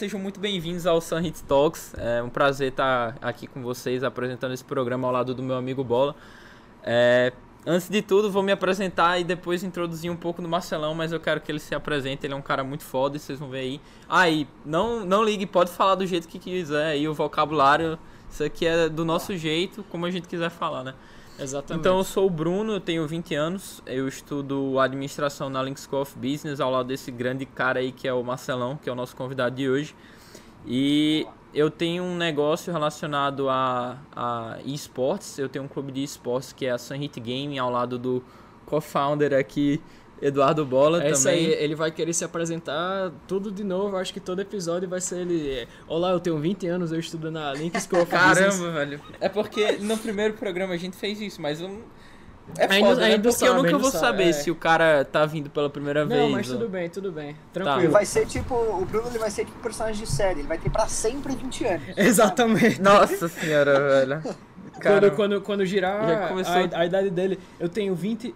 sejam muito bem-vindos ao Sun Hit Talks. É um prazer estar aqui com vocês apresentando esse programa ao lado do meu amigo Bola. É, antes de tudo, vou me apresentar e depois introduzir um pouco do Marcelão, mas eu quero que ele se apresente. Ele é um cara muito foda vocês vão ver aí. Aí, ah, não, não ligue, pode falar do jeito que quiser aí, o vocabulário. Isso aqui é do nosso jeito, como a gente quiser falar, né? Exatamente. Então eu sou o Bruno, eu tenho 20 anos, eu estudo administração na Link School of Business ao lado desse grande cara aí que é o Marcelão, que é o nosso convidado de hoje. E eu tenho um negócio relacionado a, a esportes, eu tenho um clube de esportes que é a Sunhit Gaming ao lado do co-founder aqui Eduardo Bola é também. Isso aí, ele vai querer se apresentar tudo de novo. Acho que todo episódio vai ser ele. Olá, eu tenho 20 anos, eu estudo na Link School of Caramba, velho. É porque no primeiro programa a gente fez isso, mas eu. É foda, ainda, né? Porque sabe, eu nunca vou saber é. se o cara tá vindo pela primeira Não, vez. Não, mas tudo bem, tudo bem. Tá. Tranquilo. Tá. vai ser tipo. O Bruno ele vai ser tipo personagem de série. Ele vai ter pra sempre 20 anos. Exatamente. Nossa senhora, velho. Quando, quando, quando girar começou... a, a idade dele, eu tenho 20.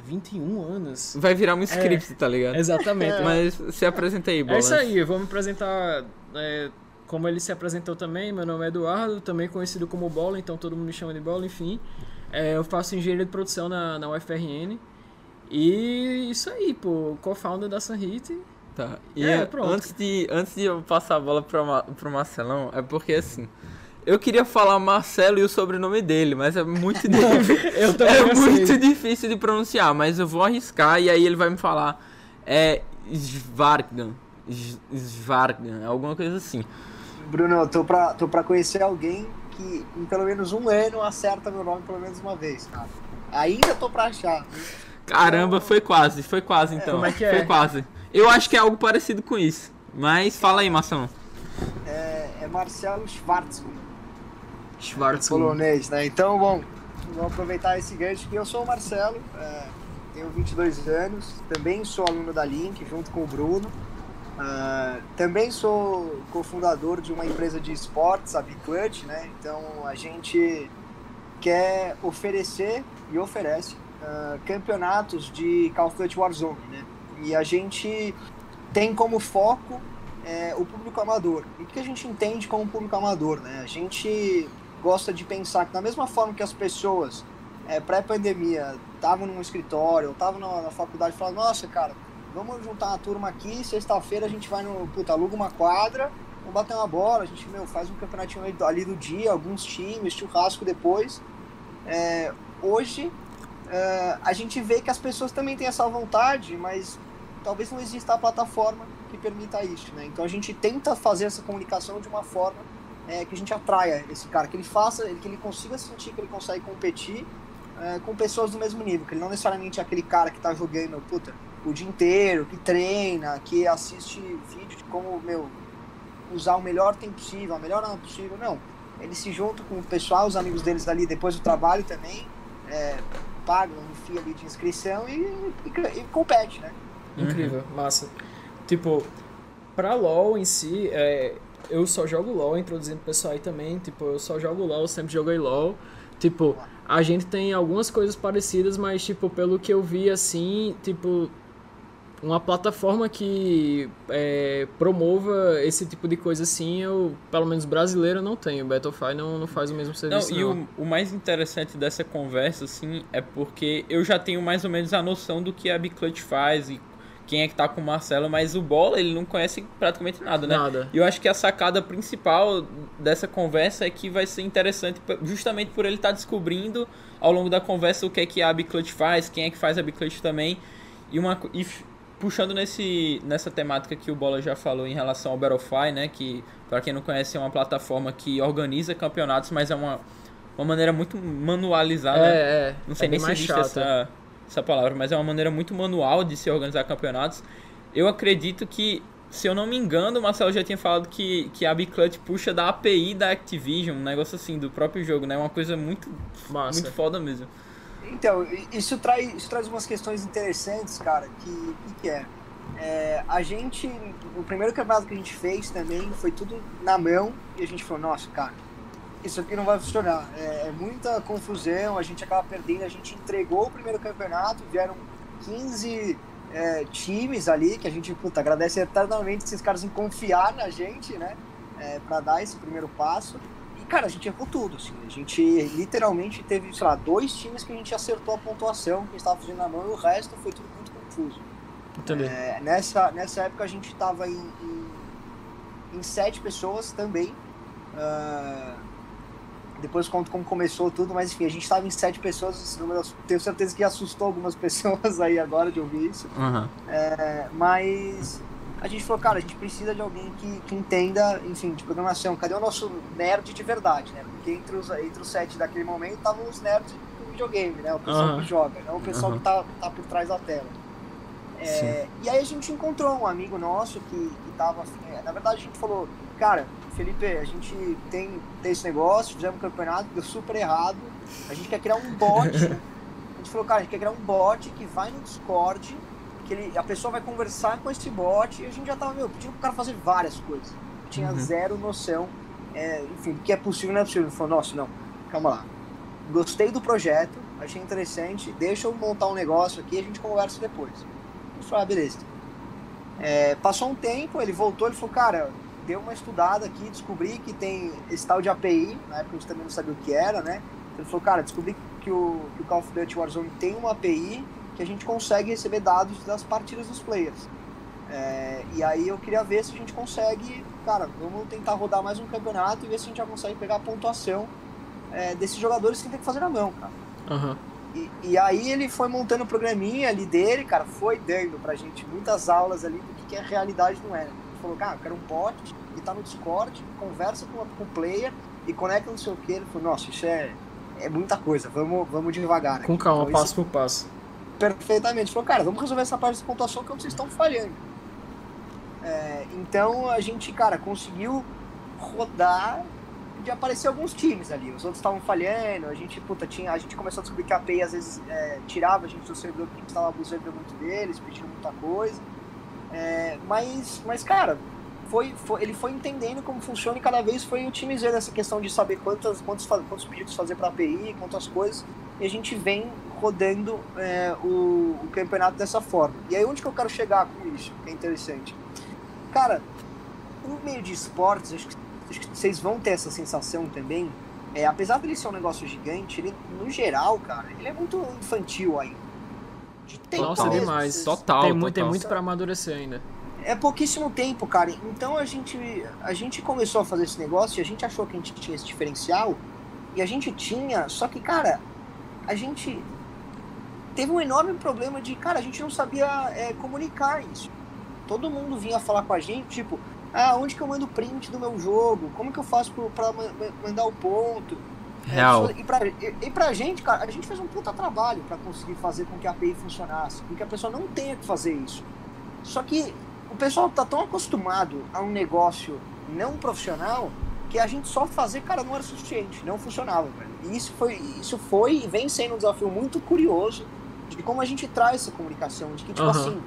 21 anos. Vai virar um script, é, tá ligado? Exatamente. É. Mas se apresenta aí, Bolas. É isso aí, eu vou me apresentar é, como ele se apresentou também. Meu nome é Eduardo, também conhecido como Bola, então todo mundo me chama de Bola, enfim. É, eu faço engenharia de produção na, na UFRN. E isso aí, pô, co-founder da Sunhit. Tá. E é, antes, de, antes de eu passar a bola pro, pro Marcelão, é porque assim. Eu queria falar Marcelo e o sobrenome dele, mas é muito difícil. eu é muito difícil de pronunciar, mas eu vou arriscar e aí ele vai me falar. É Svargan. Svargan, alguma coisa assim. Bruno, eu tô pra, tô pra conhecer alguém que em pelo menos um ano acerta meu nome pelo menos uma vez, cara. Ainda tô pra achar. Caramba, então... foi quase, foi quase então. Como é que é? Foi quase. Eu acho que é algo parecido com isso. Mas fala aí, Marcelo. É, é Marcelo Schwarzman. Schwarzman. Polonês, né? Então, bom, vamos aproveitar esse gancho que eu sou o Marcelo, é, tenho 22 anos, também sou aluno da Link, junto com o Bruno. Uh, também sou cofundador de uma empresa de esportes, a Biclutch, né? Então a gente quer oferecer e oferece uh, campeonatos de Call of Duty Warzone, né? E a gente tem como foco é, o público amador. E o que a gente entende como público amador, né? A gente gosta de pensar que da mesma forma que as pessoas é, pré-pandemia estavam num escritório, estavam na, na faculdade falando, nossa, cara, vamos juntar uma turma aqui, sexta-feira a gente vai no, puta, aluga uma quadra, vamos bater uma bola, a gente, meu, faz um campeonatinho ali do dia, alguns times, churrasco depois. É, hoje, é, a gente vê que as pessoas também têm essa vontade, mas talvez não exista a plataforma que permita isso, né? Então a gente tenta fazer essa comunicação de uma forma é, que a gente atraia esse cara, que ele faça, que ele consiga sentir que ele consegue competir é, com pessoas do mesmo nível, que ele não necessariamente é aquele cara que está jogando puta, o dia inteiro, que treina, que assiste vídeo de como meu, usar o melhor tempo possível, a melhor arma possível. Não. Ele se junta com o pessoal, os amigos deles ali depois do trabalho também, é, pagam um FII ali de inscrição e, e, e compete, né? Incrível, massa. Tipo, pra LoL em si, é, eu só jogo LoL, introduzindo o pessoal aí também, tipo, eu só jogo LoL, sempre joguei LoL. Tipo, a gente tem algumas coisas parecidas, mas, tipo, pelo que eu vi, assim, tipo, uma plataforma que é, promova esse tipo de coisa assim, eu, pelo menos brasileiro, não tenho. Battlefy não, não faz o mesmo serviço. Não, e O, o mais interessante dessa conversa, assim, é porque eu já tenho mais ou menos a noção do que a Biclutch faz e quem é que tá com o Marcelo, mas o Bola ele não conhece praticamente nada, né? Nada. E eu acho que a sacada principal dessa conversa é que vai ser interessante justamente por ele estar tá descobrindo ao longo da conversa o que é que a Biclutch faz, quem é que faz a Biclutch também. E, uma, e puxando nesse, nessa temática que o Bola já falou em relação ao Battlefy, né? Que, para quem não conhece, é uma plataforma que organiza campeonatos, mas é uma, uma maneira muito manualizada. É, é. Não sei é nem se existe essa essa palavra, mas é uma maneira muito manual de se organizar campeonatos. Eu acredito que, se eu não me engano, o Marcelo já tinha falado que, que a Biclutch puxa da API da Activision, um negócio assim, do próprio jogo, né? Uma coisa muito, Massa. muito foda mesmo. Então, isso traz, isso traz umas questões interessantes, cara, que, que é, é, a gente, o primeiro campeonato que a gente fez também foi tudo na mão e a gente falou, nossa, cara, isso aqui não vai funcionar. É, é, muita confusão, a gente acaba perdendo, a gente entregou o primeiro campeonato, vieram 15 é, times ali, que a gente, puta, agradece eternamente esses caras em confiar na gente, né? É, para dar esse primeiro passo. E, cara, a gente errou tudo, assim. A gente literalmente teve, sei lá, dois times que a gente acertou a pontuação que estava fazendo na mão e o resto foi tudo muito confuso. É, nessa, nessa época a gente estava em, em, em, sete pessoas também. Uh, depois conto como começou tudo, mas enfim, a gente estava em sete pessoas. Esse número, tenho certeza que assustou algumas pessoas aí agora de ouvir isso. Uhum. É, mas a gente falou, cara, a gente precisa de alguém que, que entenda, enfim, de programação. Cadê o nosso nerd de verdade, né? Porque entre os, entre os sete daquele momento estavam os nerds do videogame, né? O pessoal uhum. que joga, não o pessoal uhum. que tá, tá por trás da tela. É, e aí a gente encontrou um amigo nosso que, que tava. É, na verdade, a gente falou, cara, Felipe, a gente tem, tem esse negócio, fizemos um campeonato, deu super errado. A gente quer criar um bot. a gente falou, cara, a gente quer criar um bot que vai no Discord, que ele, a pessoa vai conversar com esse bot e a gente já tava, meu, pedindo pro cara fazer várias coisas. Tinha uhum. zero noção, é, enfim, do que é possível não é possível. Ele falou, nossa, não, calma lá. Gostei do projeto, achei interessante, deixa eu montar um negócio aqui e a gente conversa depois. Eu falei, ah, beleza. É, passou um tempo, ele voltou, ele falou, cara, deu uma estudada aqui, descobri que tem esse tal de API, na época a gente também não sabia o que era, né? Ele falou, cara, descobri que o, que o Call of Duty Warzone tem uma API que a gente consegue receber dados das partidas dos players. É, e aí eu queria ver se a gente consegue, cara, vamos tentar rodar mais um campeonato e ver se a gente já consegue pegar a pontuação é, desses jogadores que tem que fazer na mão, cara. Uhum. E, e, aí ele foi montando o programinha ali dele, cara, foi dando pra gente muitas aulas ali do que, que a realidade não era. Ele falou, cara, eu quero um bot que tá no Discord, conversa com, com o player e conecta não sei o que. Ele falou, nossa, isso é, é muita coisa, vamos, vamos devagar. Com calma, então, passo isso... por passo. Perfeitamente. Falou, cara, vamos resolver essa parte de pontuação que vocês estão falhando. É, então a gente, cara, conseguiu rodar de aparecer alguns times ali. Os outros estavam falhando, a gente, puta, tinha, a gente começou a descobrir que a API às vezes é, tirava a gente do servidor porque estava abusando muito deles, pedindo muita coisa. É, mas, mas, cara, foi, foi, ele foi entendendo como funciona e cada vez foi otimizando essa questão de saber quantos, quantos pedidos fazer para API, quantas coisas, e a gente vem rodando é, o, o campeonato dessa forma. E aí onde que eu quero chegar com isso, que é interessante? Cara, no meio de esportes, acho que acho que vocês vão ter essa sensação também. É, apesar dele ser um negócio gigante, ele, no geral, cara, ele é muito infantil ainda. De tempo Nossa, demais. Total. Tem muito, tem muito para amadurecer ainda. É pouquíssimo tempo, cara. Então a gente, a gente começou a fazer esse negócio e a gente achou que a gente tinha esse diferencial. E a gente tinha, só que, cara, a gente teve um enorme problema de, cara, a gente não sabia é, comunicar isso. Todo mundo vinha falar com a gente, tipo, ah, onde que eu mando print do meu jogo? Como que eu faço para mandar o ponto? Real. E, pra, e, e pra gente, cara, a gente fez um puta trabalho para conseguir fazer com que a API funcionasse, com que a pessoa não tenha que fazer isso. Só que o pessoal tá tão acostumado a um negócio não profissional que a gente só fazer, cara, não era suficiente, não funcionava, velho. E isso foi, isso foi e vem sendo um desafio muito curioso de como a gente traz essa comunicação, de que, tipo uhum. assim,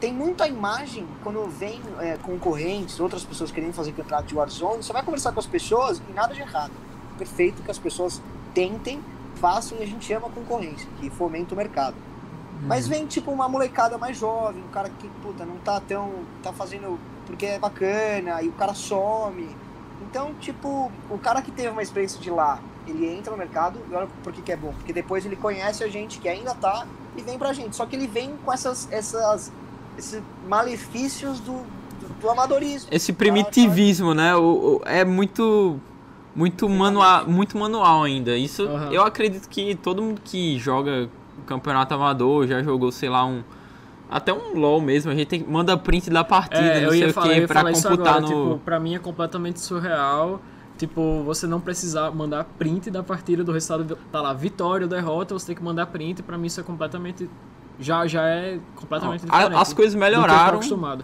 tem muita imagem quando vem é, concorrentes, outras pessoas querendo fazer campeonato de Warzone, você vai conversar com as pessoas e nada de errado. Perfeito que as pessoas tentem, façam e a gente ama a concorrência, que fomenta o mercado. Uhum. Mas vem tipo uma molecada mais jovem, um cara que, puta, não tá tão. tá fazendo porque é bacana, e o cara some. Então, tipo, o cara que teve uma experiência de lá, ele entra no mercado e olha por que, que é bom. Porque depois ele conhece a gente que ainda tá e vem pra gente. Só que ele vem com essas, essas esses malefícios do, do, do amadorismo. Esse primitivismo, né? O, o, é muito muito manual, muito manual ainda. Isso uhum. eu acredito que todo mundo que joga campeonato amador já jogou, sei lá, um até um LoL mesmo, a gente tem, manda print da partida, é, não sei o que, pra computar agora, no... Tipo, pra mim é completamente surreal. Tipo, você não precisar mandar print da partida do resultado, tá lá, vitória ou derrota, você tem que mandar print, pra mim isso é completamente já, já é completamente diferente. As coisas melhoraram.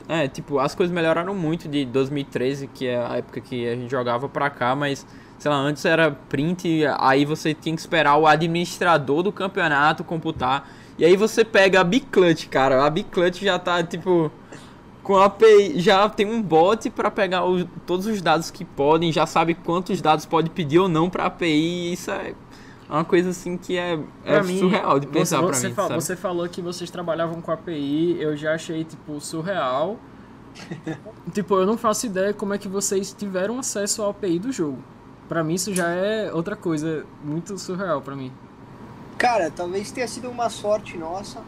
É, tipo, as coisas melhoraram muito de 2013, que é a época que a gente jogava pra cá, mas, sei lá, antes era print, aí você tinha que esperar o administrador do campeonato computar. E aí você pega a Biclut, cara. A Biclut já tá, tipo, com a API, já tem um bot para pegar o, todos os dados que podem, já sabe quantos dados pode pedir ou não pra API, isso é É uma coisa assim que é, é Pra mim, surreal de pensar você, pra você mim. você falou que vocês trabalhavam com API, eu já achei, tipo, surreal. tipo, eu não faço ideia como é que vocês tiveram acesso à API do jogo. Pra mim isso já é outra coisa muito surreal pra mim. Cara, talvez tenha sido uma sorte nossa.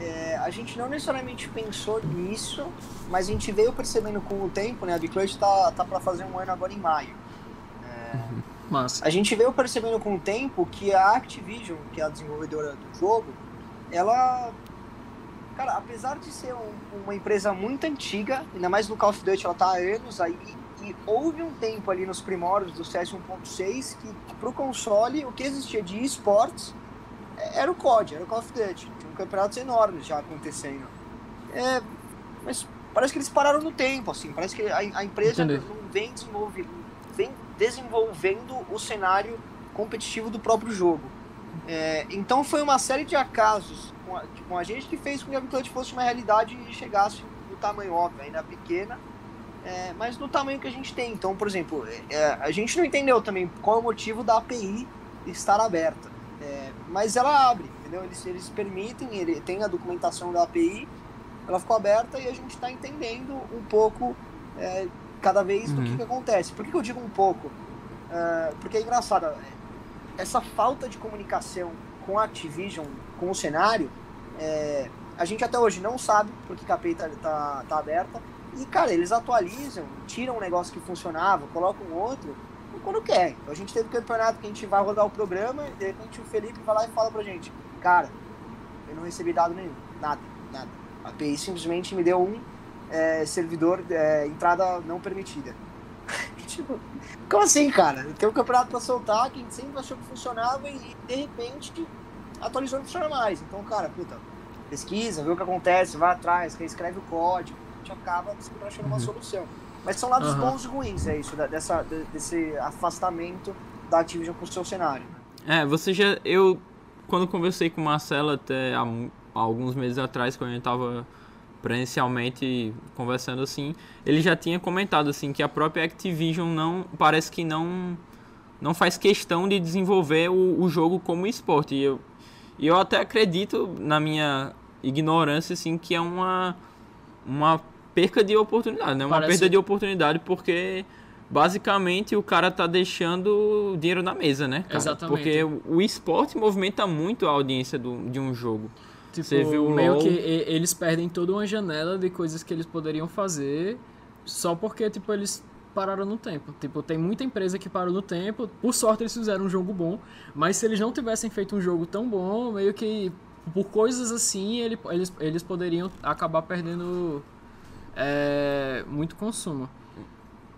É, a gente não necessariamente pensou nisso, mas a gente veio percebendo com o tempo, né? A Biclutch tá, tá para fazer um ano agora em maio. Massa. A gente veio percebendo com o tempo que a Activision, que é a desenvolvedora do jogo, ela. Cara, apesar de ser um- uma empresa muito antiga, ainda mais no Call of Duty, ela tá há anos aí, e houve um tempo ali nos primórdios do CS 1.6 que, que pro console o que existia de esportes é, era o COD, era o Call of Duty. Tinha um campeonatos enormes já acontecendo. É, mas parece que eles pararam no tempo, assim, parece que a, a empresa Entendi. não vem, desenvolve, vem desenvolvendo o cenário competitivo do próprio jogo. É, então foi uma série de acasos com a, com a gente que fez com que a Viclante fosse uma realidade e chegasse no tamanho óbvio, ainda pequena, é, mas no tamanho que a gente tem. Então, por exemplo, é, a gente não entendeu também qual é o motivo da API estar aberta. É, mas ela abre, entendeu? Eles, eles permitem, ele tem a documentação da API, ela ficou aberta e a gente está entendendo um pouco é, cada vez do Uhum. que, que acontece. Por que, que eu digo um pouco? É, porque é engraçado, essa falta de comunicação com a Activision, com o cenário, é, a gente até hoje não sabe por que que a API tá, tá, tá aberta. E, cara, eles atualizam, tiram um negócio que funcionava, colocam outro quando quer. A gente teve um campeonato que a gente vai rodar o programa e de repente o Felipe vai lá e fala pra gente, cara, eu não recebi dado nenhum, nada, nada. A API simplesmente me deu um é, servidor, é, entrada não permitida. tipo, como assim, cara? Tem um campeonato pra soltar que a gente sempre achou que funcionava e, e, de repente atualizou não funciona mais. Então, cara, puta, pesquisa, vê o que acontece, vai atrás, reescreve o código, a gente acaba sempre achando uma Uhum. solução. Mas são lados Aham. bons e ruins, é isso, dessa, de- desse afastamento da Activision com o seu cenário. É, você já. Eu, quando conversei com o Marcelo até há, há alguns meses atrás, quando a gente tava presencialmente conversando assim, ele já tinha comentado assim que a própria Activision não. Parece que não. Não faz questão de desenvolver o, o jogo como esporte. E eu, e eu até acredito, na minha ignorância, assim, que é uma. Uma perca de oportunidade, né? Uma Parece- perda de oportunidade porque basicamente o cara tá deixando dinheiro na mesa, né? cara? Exatamente. Porque o, o esporte movimenta muito a audiência do, de um jogo. Tipo, Você viu meio LoL? que eles perdem toda uma janela de coisas que eles poderiam fazer só porque, tipo, eles pararam no tempo. Tipo, tem muita empresa que parou no tempo. Por sorte, eles fizeram um jogo bom. Mas se eles não tivessem feito um jogo tão bom, meio que por coisas assim, ele- eles, eles poderiam acabar perdendo é, muito consumo.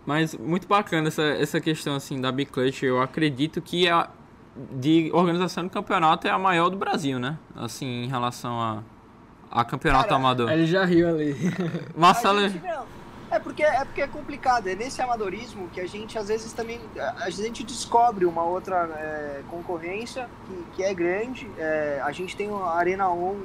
Mas muito bacana essa, essa questão assim da Big Clutch. Eu acredito que a de organização do campeonato é a maior do Brasil, né? Assim, em relação a, a campeonato Cara, amador. Ele já riu ali. Marcelo. É porque, é porque é complicado, é nesse amadorismo que a gente às vezes também a gente descobre uma outra é, concorrência que, que é grande. É, a gente tem a Arena On,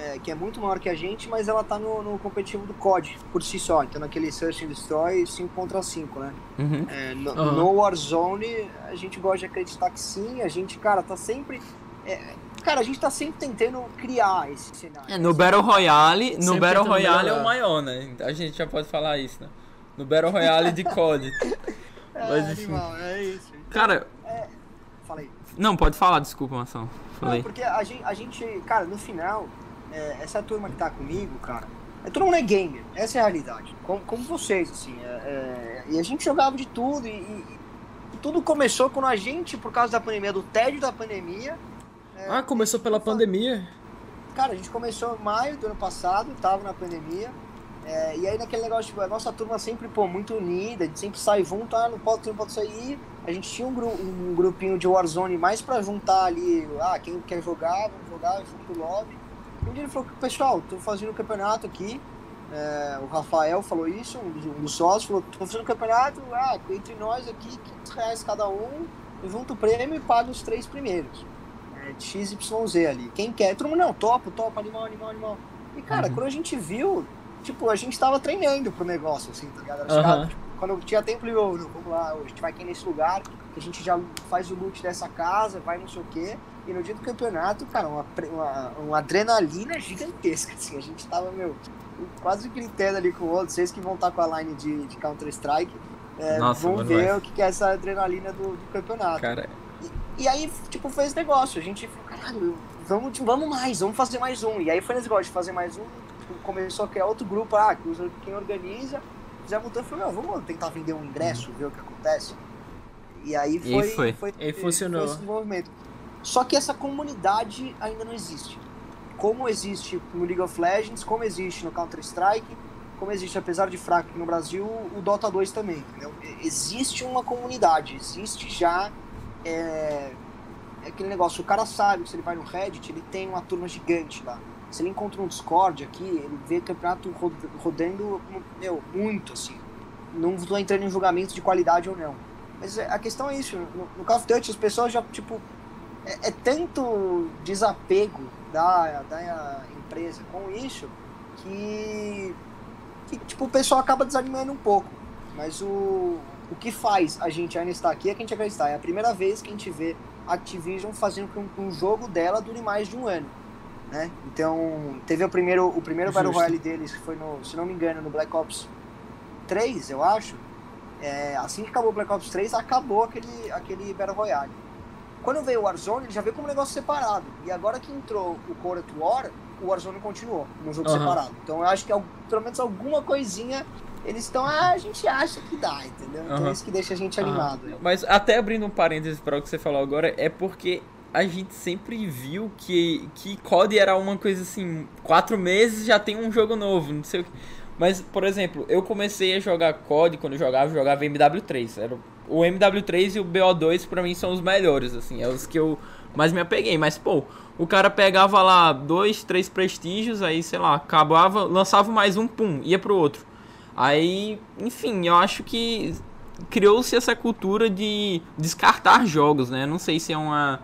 é, que é muito maior que a gente, mas ela tá no, no competitivo do COD por si só, então naquele Search and Destroy 5 contra 5, né? Uhum. É, no, Aham. no Warzone, a gente gosta de acreditar que sim, a gente, cara, tá sempre. é, cara, a gente tá sempre tentando criar esse cenário. É, no Battle Royale, no Sempre Battle Royale é o maior, né? A gente já pode falar isso, né? No Battle Royale de COD. É, mas enfim. animal, é isso. Cara, Fala aí. não, pode falar, desculpa, Marcelo. Não, porque a gente, a gente, cara, no final, é, essa turma que tá comigo, cara, é, todo mundo é gamer, essa é a realidade. Como, como vocês, assim. é, é, e a gente jogava de tudo e, e- e tudo começou quando a gente, por causa da pandemia, do tédio da pandemia. é, Ah, começou pela pandemia. Cara, a gente começou em maio do ano passado, tava na pandemia. é, e aí naquele negócio, tipo, a nossa turma sempre, pô, muito unida, a gente sempre sai junto, ah, não pode, não pode sair. A gente tinha um, gru- um grupinho de Warzone mais pra juntar ali, ah, quem quer jogar, vamos jogar, junto o lobby. Um dia ele falou, pessoal, tô fazendo um campeonato aqui. é, o Rafael falou isso, um dos, um dos sócios, falou, tô fazendo um campeonato, ah, entre nós aqui, 500 reais cada um, eu junto o prêmio e pago os três primeiros é, XYZ ali. Quem quer? Todo mundo, não, topo, topo, animal, animal, animal. E, cara, Uhum. quando a gente viu, tipo, a gente tava treinando pro negócio, assim, tá ligado? Tipo, quando tinha tempo, não, vamos lá, hoje a gente vai aqui nesse lugar, que a gente já faz o loot dessa casa, vai não sei o quê. E no dia do campeonato, cara, uma, uma, uma adrenalina gigantesca, assim. A gente tava, meu, quase gritando ali com o outro. Vocês que vão estar com a line de, de Counter-Strike é, Nossa, vão ver vai. o que é essa adrenalina do, do campeonato. Cara. E, e, aí, tipo, fez negócio. A gente falou, caralho, vamos, vamos mais, vamos fazer mais um. E aí foi nesse negócio de fazer mais um. Tipo, começou a criar outro grupo, ah, quem organiza. Fizemos um tanto, falou, vamos tentar vender um ingresso, ver o que acontece. E aí foi. E foi. foi, e funcionou. Foi esse movimento. Só que essa comunidade ainda não existe. Como existe no League of Legends, como existe no Counter-Strike, como existe, apesar de fraco aqui no Brasil, o Dota 2 também. Entendeu? Existe uma comunidade, existe já é, é aquele negócio, o cara sabe que se ele vai no Reddit, ele tem uma turma gigante lá. Se ele encontra um Discord aqui, ele vê campeonato rodando, meu, muito assim. Não estou entrando em julgamento de qualidade ou não. Mas a questão é isso, no, no Call of Duty as pessoas já, tipo, é, é tanto desapego da, da empresa com isso que, que tipo, o pessoal acaba desanimando um pouco. Mas o, o que faz a gente ainda estar aqui é que a gente acreditar. É a primeira vez que a gente vê Activision fazendo com que um jogo dela dure mais de um ano. Né? Então, teve o primeiro, o primeiro Battle Royale deles, que foi, no, se não me engano, no Black Ops 3, eu acho. É, assim que acabou o Black Ops 3, acabou aquele, aquele Battle Royale. Quando veio o Warzone, ele já veio como um negócio separado. E agora que entrou o Cold War, o Warzone continuou no jogo uhum. separado. Então eu acho que pelo menos alguma coisinha eles estão, ah, a gente acha que dá, entendeu? Então uhum. é isso que deixa a gente animado. Mas até abrindo um parênteses para o que você falou agora, é porque a gente sempre viu que, que COD era uma coisa assim, quatro meses já tem um jogo novo, não sei o que. Mas, por exemplo, eu comecei a jogar COD quando eu jogava, eu jogava MW3. Era o MW3 e o BO2 para mim são os melhores, assim, é os que eu mais me apeguei. Mas, pô, o cara pegava lá dois, três prestígios, aí, sei lá, acabava, lançava mais um, pum, ia pro outro. Aí, enfim, eu acho que criou-se essa cultura de descartar jogos, né? Não sei se é uma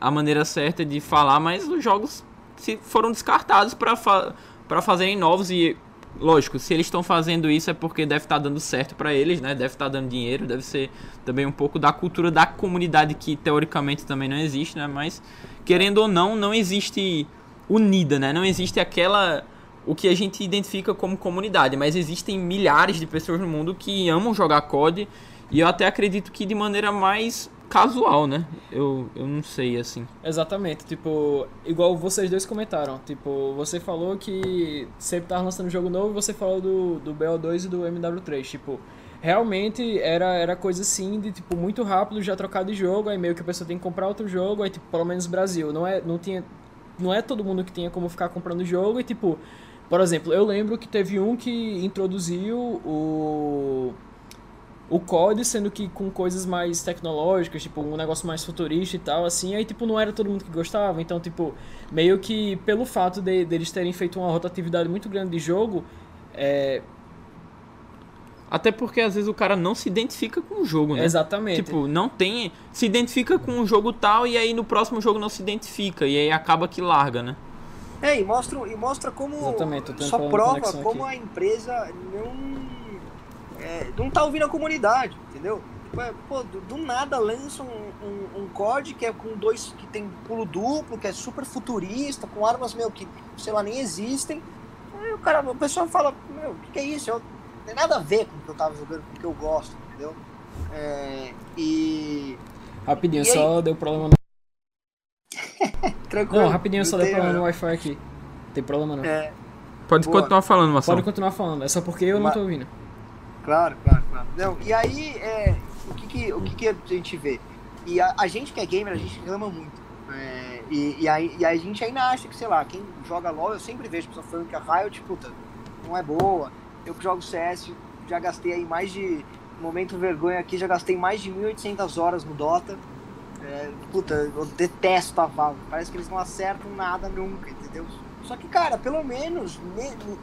a maneira certa de falar, mas os jogos se foram descartados para fa para fazerem novos e lógico, se eles estão fazendo isso é porque deve estar tá dando certo para eles, né? Deve estar tá dando dinheiro, deve ser também um pouco da cultura da comunidade que teoricamente também não existe, né? Mas querendo ou não, não existe unida, né? Não existe aquela o que a gente identifica como comunidade, mas existem milhares de pessoas no mundo que amam jogar COD e eu até acredito que de maneira mais casual, né? Eu, eu não sei, assim. Exatamente, tipo, igual vocês dois comentaram, tipo, você falou que sempre tava lançando jogo novo e você falou do, do BO2 e do MW3, tipo, realmente era, era coisa assim de, tipo, muito rápido já trocar de jogo, aí meio que a pessoa tem que comprar outro jogo, aí, tipo, pelo menos Brasil, não é, não tinha, não é todo mundo que tinha como ficar comprando jogo e, tipo, por exemplo, eu lembro que teve um que introduziu o o COD, sendo que com coisas mais tecnológicas, tipo, um negócio mais futurista e tal, assim, aí, tipo, não era todo mundo que gostava. Então, tipo, meio que pelo fato de, de eles terem feito uma rotatividade muito grande de jogo, é... Até porque às vezes o cara não se identifica com o jogo, né? Exatamente. Tipo, não tem. Se identifica com o jogo tal e aí no próximo jogo não se identifica. E aí acaba que larga, né? É, e mostra, e mostra como. Exatamente, só prova como aqui. a empresa não é, não tá ouvindo a comunidade, entendeu? É, pô, do, do nada lança um, um, um, COD que é com dois. que tem pulo duplo, que é super futurista, com armas meu que, sei lá, nem existem. Aí o cara, o pessoal fala, meu, o que, que, é isso? Eu, não tem nada a ver com o que eu tava jogando, com o que eu gosto, entendeu? É, e. Rapidinho, e só deu problema no. Tranquilo. Não, rapidinho, só deu problema no Wi-Fi aqui. Não tem problema não. É, Pode boa. continuar falando, Marcelo. Pode continuar falando, é só porque eu não tô ouvindo. Claro, claro, claro. Não, e aí, é, o, que, que, o que, que a gente vê? E a, a gente que é gamer, a gente reclama muito. É, e, e, aí, e aí a gente ainda acha que, sei lá, quem joga LOL, eu sempre vejo pessoas falando que a Riot, puta, não é boa. Eu que jogo CS, já gastei aí mais de. Momento vergonha aqui, já gastei mais de 1.800 horas no Dota. É, puta, eu detesto a Valve. Parece que eles não acertam nada nunca, entendeu? Só que, cara, pelo menos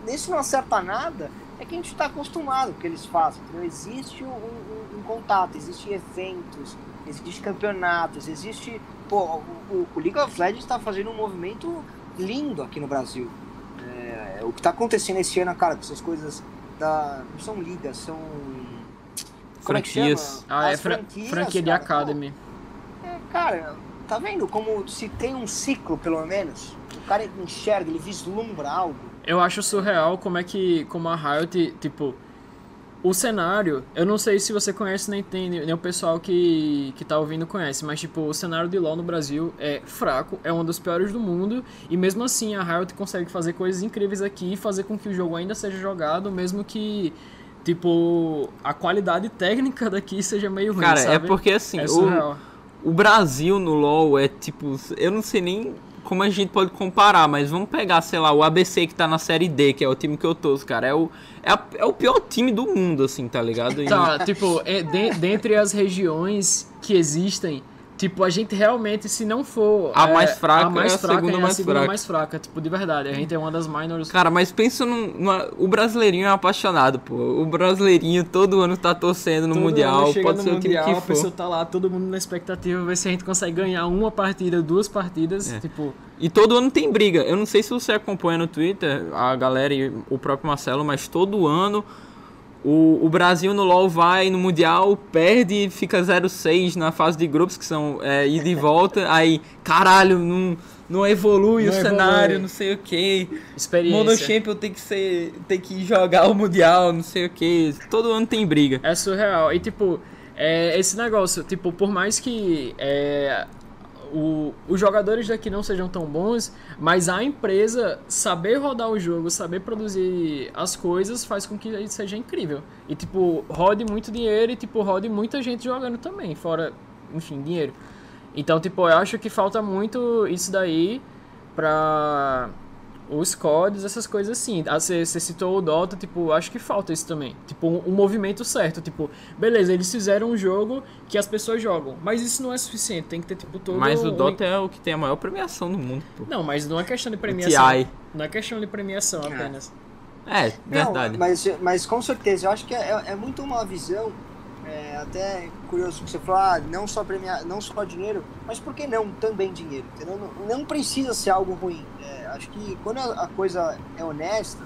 nesse não acerta nada, é que a gente está acostumado com o que eles fazem. Entendeu? Existe um, um, um contato, existem eventos, existem campeonatos, existe. Pô, o, o League of Legends está fazendo um movimento lindo aqui no Brasil. É, o que está acontecendo esse ano, cara, com essas coisas da. Não são ligas, são. é Franquias. Ah, é As fra franquias, franquia de. Academy. É, cara, tá vendo como se tem um ciclo, pelo menos? O cara enxerga, ele vislumbra algo. Eu acho surreal como é que, como a Riot, tipo, o cenário, eu não sei se você conhece nem tem, nem o pessoal que, que tá ouvindo conhece, mas tipo, o cenário de LoL no Brasil é fraco, é um dos piores do mundo, e mesmo assim a Riot consegue fazer coisas incríveis aqui e fazer com que o jogo ainda seja jogado, mesmo que, tipo, a qualidade técnica daqui seja meio ruim, Cara, é sabe? porque assim, É o, o Brasil no LoL é tipo. Eu não sei nem como a gente pode comparar, mas vamos pegar, sei lá, o ABC que tá na série D, que é o time que eu torço, cara. É o, é, a- é o pior time do mundo, assim, tá ligado? E- Tá, tipo, é, de- dentre as regiões que existem, tipo, a gente realmente, se não for A é, mais fraca a mais é a fraca segunda é a mais segunda fraca. mais fraca, tipo, de verdade. A gente é uma das minors. Cara, mas pensa num. numa- o brasileirinho é apaixonado, pô. O brasileirinho todo ano tá torcendo no Todo Mundial, pode no ser o time mundial, que a for. pessoa tá lá, todo mundo na expectativa, ver se a gente consegue ganhar uma partida, duas partidas, É. tipo, E todo ano tem briga. Eu não sei se você acompanha no Twitter, a galera e o próprio Marcelo, mas todo ano o, o Brasil no LoL vai no Mundial, perde e fica 0-6 na fase de grupos, que são é, ida e volta. Aí, caralho, não, não evolui Não o evolui. cenário, não sei o que. experiência. Mono Champion tem que ser. tem que jogar o Mundial, não sei o que. Todo ano tem briga. É surreal. E tipo, é, esse negócio, tipo, por mais que é, o- os jogadores daqui não sejam tão bons, mas a empresa saber rodar o jogo, saber produzir as coisas, faz com que isso seja incrível. E tipo, rode muito dinheiro e tipo, rode muita gente jogando também, fora, enfim, dinheiro. Então, tipo, eu acho que falta muito isso daí pra os códigos, essas coisas assim. Ah, Você você citou o Dota, tipo, acho que falta isso também. Tipo, um, um movimento certo. Tipo, beleza, eles fizeram um jogo que as pessoas jogam. Mas isso não é suficiente. Tem que ter, tipo, todo Mas o um- Dota é o que tem a maior premiação do mundo, pô. Não, mas não é questão de premiação. TI. Não é questão de premiação É. apenas. É, verdade. Não, mas, mas com certeza, eu acho que é, é muito uma visão, é, até curioso que você falou, ah, não só premiar, não só dinheiro, mas por que não também dinheiro? Entendeu? Não, não precisa ser algo ruim. Acho que quando a, coisa é honesta,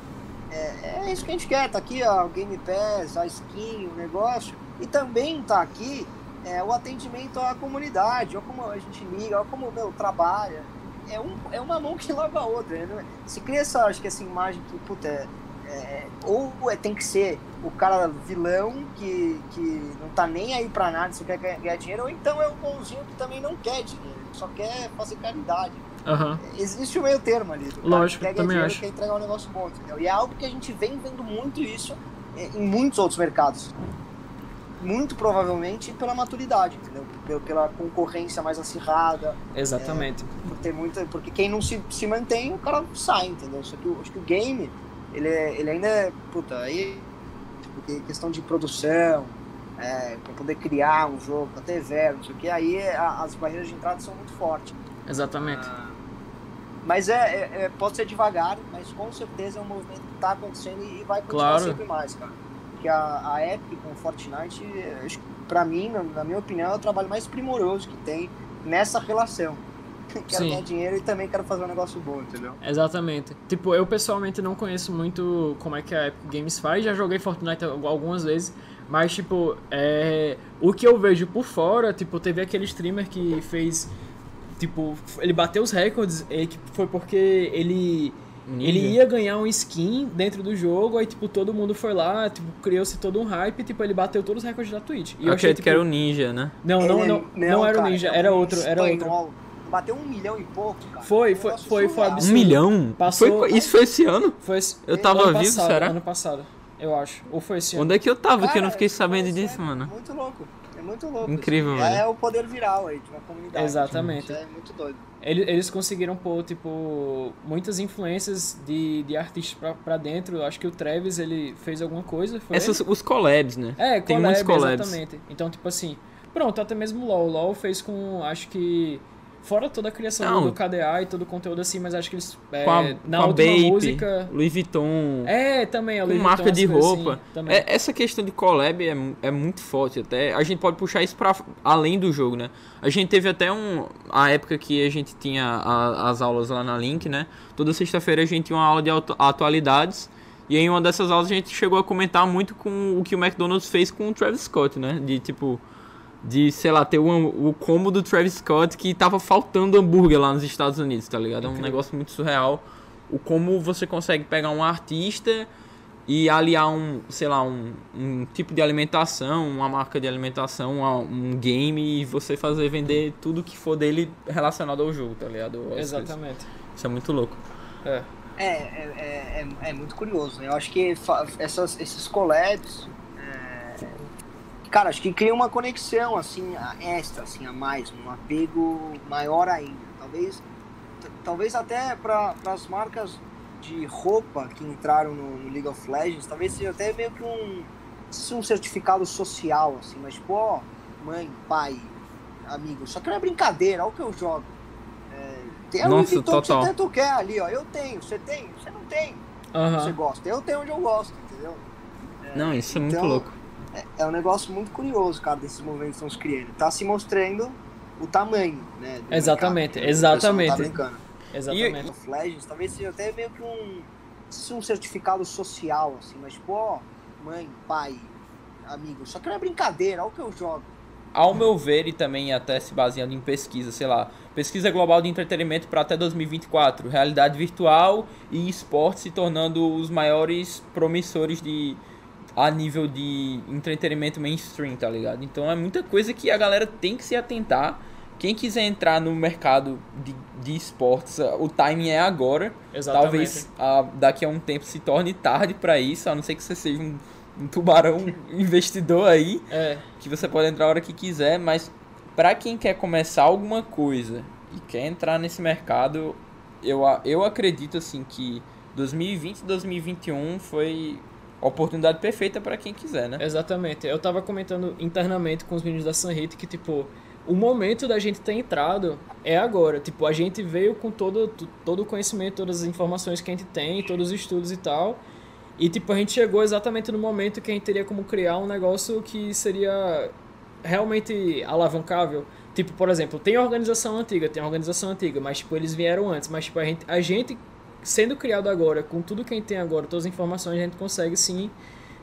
é, é isso que a gente quer. Tá aqui ó, o Game Pass, a skin, o negócio, e também tá aqui é, o atendimento à comunidade, ou como a gente liga, ou como meu, trabalha. É, um, é uma mão que lava a outra. Né? Se cria essa, acho que essa imagem que, puta, é, é, ou é, tem que ser o cara vilão que, que não tá nem aí pra nada, só quer ganhar dinheiro, ou então é o bonzinho que também não quer dinheiro, só quer fazer caridade. Aham. Existe o meio termo ali. do cara Lógico, que também dinheiro, acho. quer entregar um negócio bom, entendeu? E é algo que a gente vem vendo muito isso em muitos outros mercados. Muito provavelmente pela maturidade, entendeu? Pela- Pela concorrência mais acirrada, Exatamente. por ter muita, porque quem não se, se mantém, o cara sai, entendeu? Só que acho que o game, ele, é- ele ainda é, puta, aí, porque questão de produção, é, pra poder criar um jogo, pra ter verbo, não sei o que, aí é- a- as barreiras de entrada são muito fortes. Exatamente. Ah, Mas é, é- é- pode ser devagar, mas com certeza é um movimento que tá acontecendo e vai continuar Claro. sempre mais, cara. Porque a, a Epic com o Fortnite, acho que pra mim, na, na minha opinião, é o trabalho mais primoroso que tem nessa relação. quero Sim. ganhar dinheiro e também quero fazer um negócio bom, entendeu? Exatamente. Tipo, eu pessoalmente não conheço muito como é que a Epic Games faz, já joguei Fortnite al- algumas vezes, mas tipo, é... o que eu vejo por fora, tipo, teve aquele streamer que fez, tipo, ele bateu os recordes, e que foi porque ele ele Ninja. ia ganhar um skin dentro do jogo, aí tipo, todo mundo foi lá, tipo, criou-se todo um hype, tipo, ele bateu todos os recordes da Twitch. E Eu achei, tipo, que era o Ninja, né? Não, não, Ele- não, não, era o cara, Ninja, é era um outro, era outro. Bateu um milhão e pouco, cara. Foi, Um foi- negócio foi- foi absurdo. Um milhão? Passou- Foi- isso foi esse ano? Foi esse- Eu tava ano vivo, passado, será? Ano passado, eu acho. Ou foi esse ano. Onde é que eu tava que eu não Cara, fiquei sabendo é disso, sério, mano? Muito louco. É muito louco. Incrível, isso. velho. É o poder viral aí de uma comunidade. Exatamente. Isso é muito doido. Ele- Eles conseguiram pôr, tipo, muitas influências de, de artistas pra, pra dentro. Eu acho que o Travis, ele fez alguma coisa, foi Essas, ele? os collabs, né? É, Tem collab, muitos collabs. exatamente. Então, tipo assim, pronto, até mesmo o LoL. O LoL fez com, acho que... Fora toda a criação Não. do KDA e todo o conteúdo assim, mas acho que eles... é, Com a, na com a última Bape, música... Louis Vuitton, É, também, a com Louis marca Vuitton, de as coisas roupa. Assim. É, essa questão de collab é, é muito forte até. A gente pode puxar isso pra além do jogo, né? A gente teve até um a época que a gente tinha a- as aulas lá na Link, né? Toda sexta-feira a gente tinha uma aula de auto- atualidades E em uma dessas aulas a gente chegou a comentar muito com o que o McDonald's fez com o Travis Scott, né? De tipo, de, sei lá, ter o, o combo do Travis Scott que tava faltando hambúrguer lá nos Estados Unidos, tá ligado? É um negócio muito surreal. O como você consegue pegar um artista e aliar um, sei lá, um, um tipo de alimentação, uma marca de alimentação, um game e você fazer vender tudo que for dele relacionado ao jogo, tá ligado? Exatamente. Coisas. Isso é muito louco. É. É, é, é, é, muito curioso, né? Eu acho que essas, esses collabs, é... cara, acho que cria uma conexão, assim, extra, assim, a mais, um apego maior ainda. Talvez, talvez até para as marcas de roupa que entraram no, no, League of Legends, talvez seja até meio que um, um certificado social, assim, mas, tipo, ó, mãe, pai, amigo, só que não é brincadeira, olha o que eu jogo. É, tem Nossa, total. que você tanto quer ali, ó, eu tenho, você tem, você não tem, uhum. você gosta, eu tenho onde eu gosto, entendeu? É, não, isso é então, muito louco. É, é, um negócio muito curioso, cara, desses movimentos que estão se criando. Tá se mostrando o tamanho, né? Exatamente, mercado, exatamente. Tá Exatamente. E, Legends, talvez seja até meio que um, um certificado social, assim, mas, pô, mãe, pai, amigo, só que não é brincadeira, olha o que eu jogo. Ao meu ver, e também até se baseando em pesquisa, sei lá, pesquisa global de entretenimento para até 2024, realidade virtual e esporte se tornando os maiores promissores de a nível de entretenimento mainstream, tá ligado? Então é muita coisa que a galera tem que se atentar quem quiser entrar no mercado de, de esportes, o timing é agora. Exatamente. Talvez a, daqui a um tempo se torne tarde para isso, a não ser que você seja um, um tubarão investidor aí, é. que você pode entrar a hora que quiser, mas para quem quer começar alguma coisa e quer entrar nesse mercado, eu, eu acredito assim que 2020 e 2021 foi oportunidade perfeita para quem quiser, né? Exatamente. Eu tava comentando internamente com os meninos da Sunhit que tipo o momento da gente ter entrado é agora. Tipo, a gente veio com todo, todo o conhecimento, todas as informações que a gente tem, todos os estudos e tal. E, tipo, a gente chegou exatamente no momento que a gente teria como criar um negócio que seria realmente alavancável. Tipo, por exemplo, tem organização antiga, tem organização antiga, mas, tipo, eles vieram antes. Mas, tipo, a gente, a gente sendo criado agora, com tudo que a gente tem agora, todas as informações, a gente consegue, sim,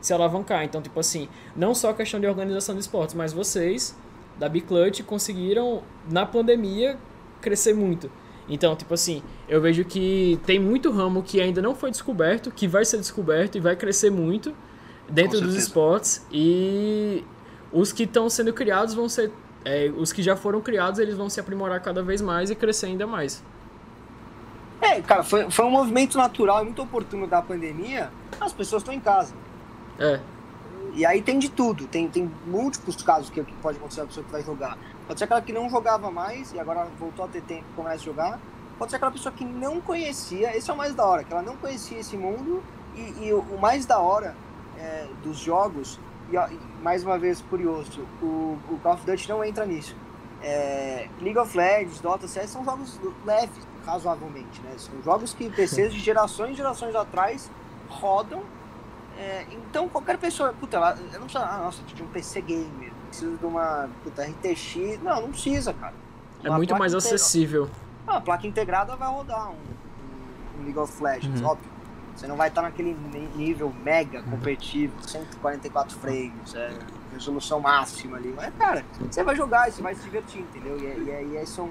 se alavancar. Então, tipo assim, não só a questão de organização de esportes, mas vocês da Biclutch conseguiram, na pandemia, crescer muito. Então, tipo assim, eu vejo que tem muito ramo que ainda não foi descoberto, que vai ser descoberto e vai crescer muito dentro dos esportes. E os que estão sendo criados vão ser. É, os que já foram criados, eles vão se aprimorar cada vez mais e crescer ainda mais. É, cara, foi, foi um movimento natural e muito oportuno da pandemia. As pessoas estão em casa. É. E aí tem de tudo, tem, tem múltiplos casos que, que pode acontecer a pessoa que vai jogar. Pode ser aquela que não jogava mais e agora voltou a ter tempo e começa a jogar. Pode ser aquela pessoa que não conhecia, esse é o mais da hora, que ela não conhecia esse mundo e, e o, mais da hora é, dos jogos, e, e, mais uma vez curioso, o, o Call of Duty não entra nisso. É, League of Legends, Dota, CS são jogos leves, razoavelmente, né? São jogos que PCs de gerações e gerações atrás rodam é, então qualquer pessoa, puta, ela, eu não precisa, ah, nossa, de um PC gamer, preciso de uma puta, RTX. Não, não precisa, cara. É uma é muito mais acessível. Ah, a placa integrada vai rodar um, um League of Legends, uhum. óbvio. Você não vai estar naquele nível mega competitivo, 144 frames, é, resolução máxima ali. Mas, cara, você vai jogar e você vai se divertir, entendeu? E, e, e isso,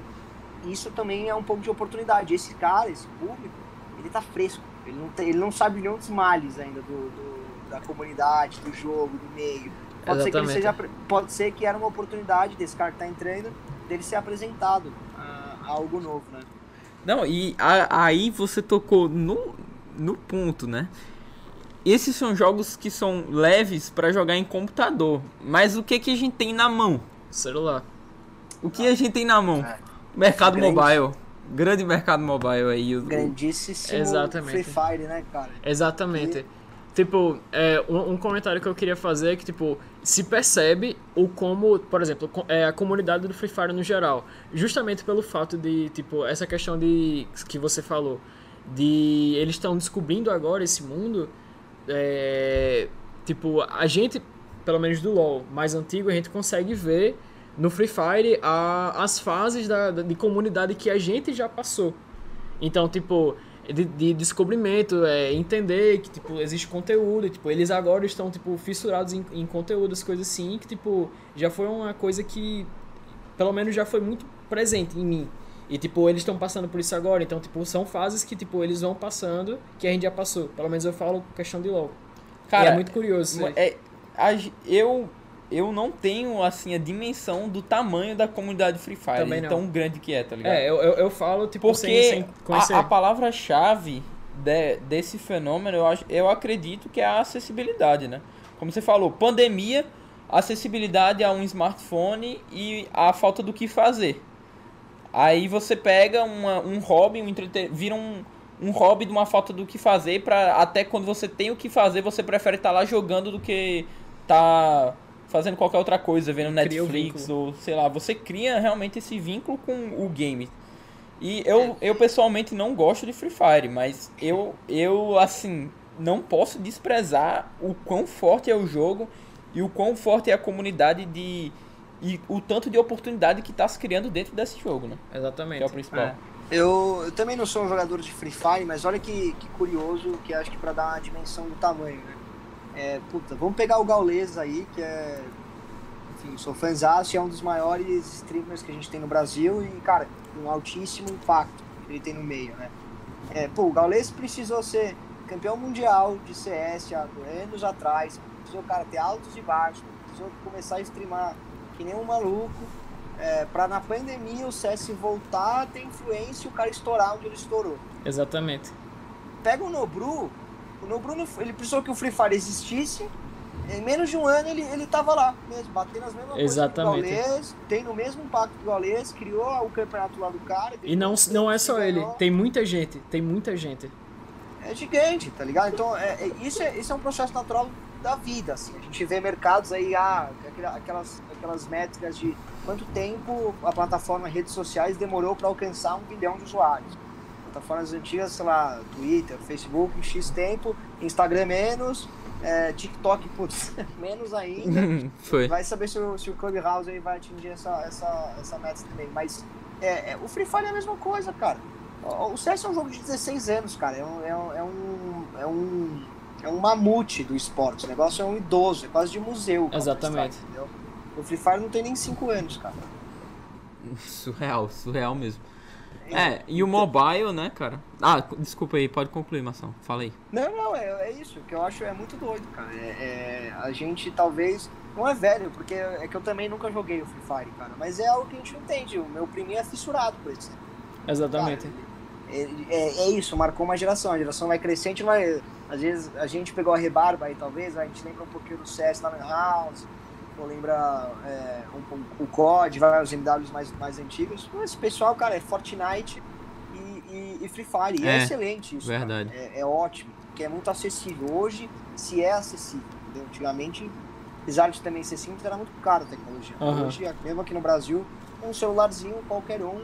isso também é um pouco de oportunidade. Esse cara, esse público, ele tá fresco. Ele não, tem, ele não sabe nenhum dos males ainda do, do, da comunidade, do jogo, do meio. Pode ser, que ele seja, pode ser que era uma oportunidade desse cara que tá entrando, dele ser apresentado a, a algo novo, né? Não, e a, aí você tocou no, no ponto, né? Esses são jogos que são leves para jogar em computador. Mas o que, que a gente tem na mão? Celular. O que a gente tem na mão? É. Mercado Grande. mobile grande mercado mobile aí. O, Grandíssimo Exatamente. Free Fire, né, cara? Exatamente. E... Tipo, é, um, um, comentário que eu queria fazer é que, tipo, se percebe o como, por exemplo, é, a comunidade do Free Fire no geral, justamente pelo fato de, tipo, essa questão de que você falou, de eles estão descobrindo agora esse mundo, é, tipo, a gente, pelo menos do LoL mais antigo, a gente consegue ver no Free Fire a, as fases da, de comunidade que a gente já passou. Então, tipo, de, de descobrimento, é, entender que, tipo, existe conteúdo, tipo, eles agora estão, tipo, fissurados em, em conteúdo, as coisas assim, que, tipo, já foi uma coisa que, pelo menos, já foi muito presente em mim. E, tipo, eles estão passando por isso agora, então, tipo, são fases que, tipo, eles vão passando, que a gente já passou. Pelo menos eu falo questão de LoL. Cara, e é muito curioso. É, g- eu, eu não tenho, assim, a dimensão do tamanho da comunidade Free Fire, Também não. tão grande que é, tá ligado? É, eu, eu, eu falo, tipo, sem, Porque sem conhecer. a, a palavra-chave de- desse fenômeno, eu, acho, eu acredito que é a acessibilidade, né? Como você falou, pandemia, acessibilidade a um smartphone e a falta do que fazer. Aí você pega uma, um hobby, um entreten... vira um, um hobby de uma falta do que fazer, pra até quando você tem o que fazer, você prefere estar lá jogando do que tá fazendo qualquer outra coisa, vendo Netflix ou sei lá. Você cria realmente esse vínculo com o game. E eu, eu pessoalmente não gosto de Free Fire, mas eu, eu assim, não posso desprezar o quão forte é o jogo e o quão forte é a comunidade de. E o tanto de oportunidade que está se criando dentro desse jogo, né? Que Exatamente. é o principal. É. Eu, eu também não sou um jogador de Free Fire, mas olha que, que curioso, que acho que pra dar uma dimensão do tamanho, né? É, puta, vamos pegar o Gaules aí, que é. Enfim, sou fãzaço e é um dos maiores streamers que a gente tem no Brasil e, cara, um altíssimo impacto que ele tem no meio, né? É, pô, o Gaules precisou ser campeão mundial de CS há anos atrás, precisou, cara, ter altos e baixos, precisou começar a streamar que nem um maluco, é, pra na pandemia o CS voltar a ter influência e o cara estourar onde ele estourou. Exatamente. Pega o Nobru, o Nobru ele precisou que o Free Fire existisse, em menos de um ano ele, ele tava lá mesmo, batendo as mesmas Exatamente. coisas que o Gaules, tendo o mesmo impacto que o Gaules, criou o campeonato lá do cara. E não, não é só ele, ganhou. tem muita gente, tem muita gente. É gigante, tá ligado? Então, é, é- isso, é, isso é um processo natural da vida, assim. A gente vê mercados aí, ah, aquela- aquelas, aquelas métricas de quanto tempo a plataforma redes sociais demorou para alcançar um bilhão de usuários. Plataformas antigas, sei lá, Twitter, Facebook, X tempo, Instagram menos, é, TikTok, putz, menos ainda. Foi. Vai saber se o, se o Clubhouse aí vai atingir essa, essa, essa meta também. Mas é, é, o Free Fire é a mesma coisa, cara. O o CS é um jogo de 16 anos, cara. É um, é um, é um, é um, é um mamute do esporte. O negócio é um idoso, é quase de museu. Exatamente. Counter-Strike, entendeu? O Free Fire não tem nem 5 anos, cara. Surreal, surreal mesmo. É, e o mobile, né, cara? Ah, desculpa aí, pode concluir, Mação. Fala aí. Não, não, é, é isso. O que eu acho é muito doido, cara. É, é- a gente talvez. Não é velho, porque é que eu também nunca joguei o Free Fire, cara. Mas é algo que a gente não entende. O meu priminho é fissurado por isso. Exatamente. Cara, é, é- é isso, marcou uma geração. A geração vai crescente, vai. Às vezes a gente pegou a rebarba aí, talvez, a gente lembra um pouquinho do CS na House, ou lembra é, um- um- o COD, vai, os MWs mais, mais antigos. Mas esse pessoal, cara, é Fortnite e, e- e Free Fire. E é, É, excelente isso. cara. verdade. É, é ótimo, porque é muito acessível. Hoje, se é acessível, entendeu? Antigamente, apesar de também ser simples, era muito caro a tecnologia. Aham. Hoje, mesmo aqui no Brasil, um celularzinho, qualquer um,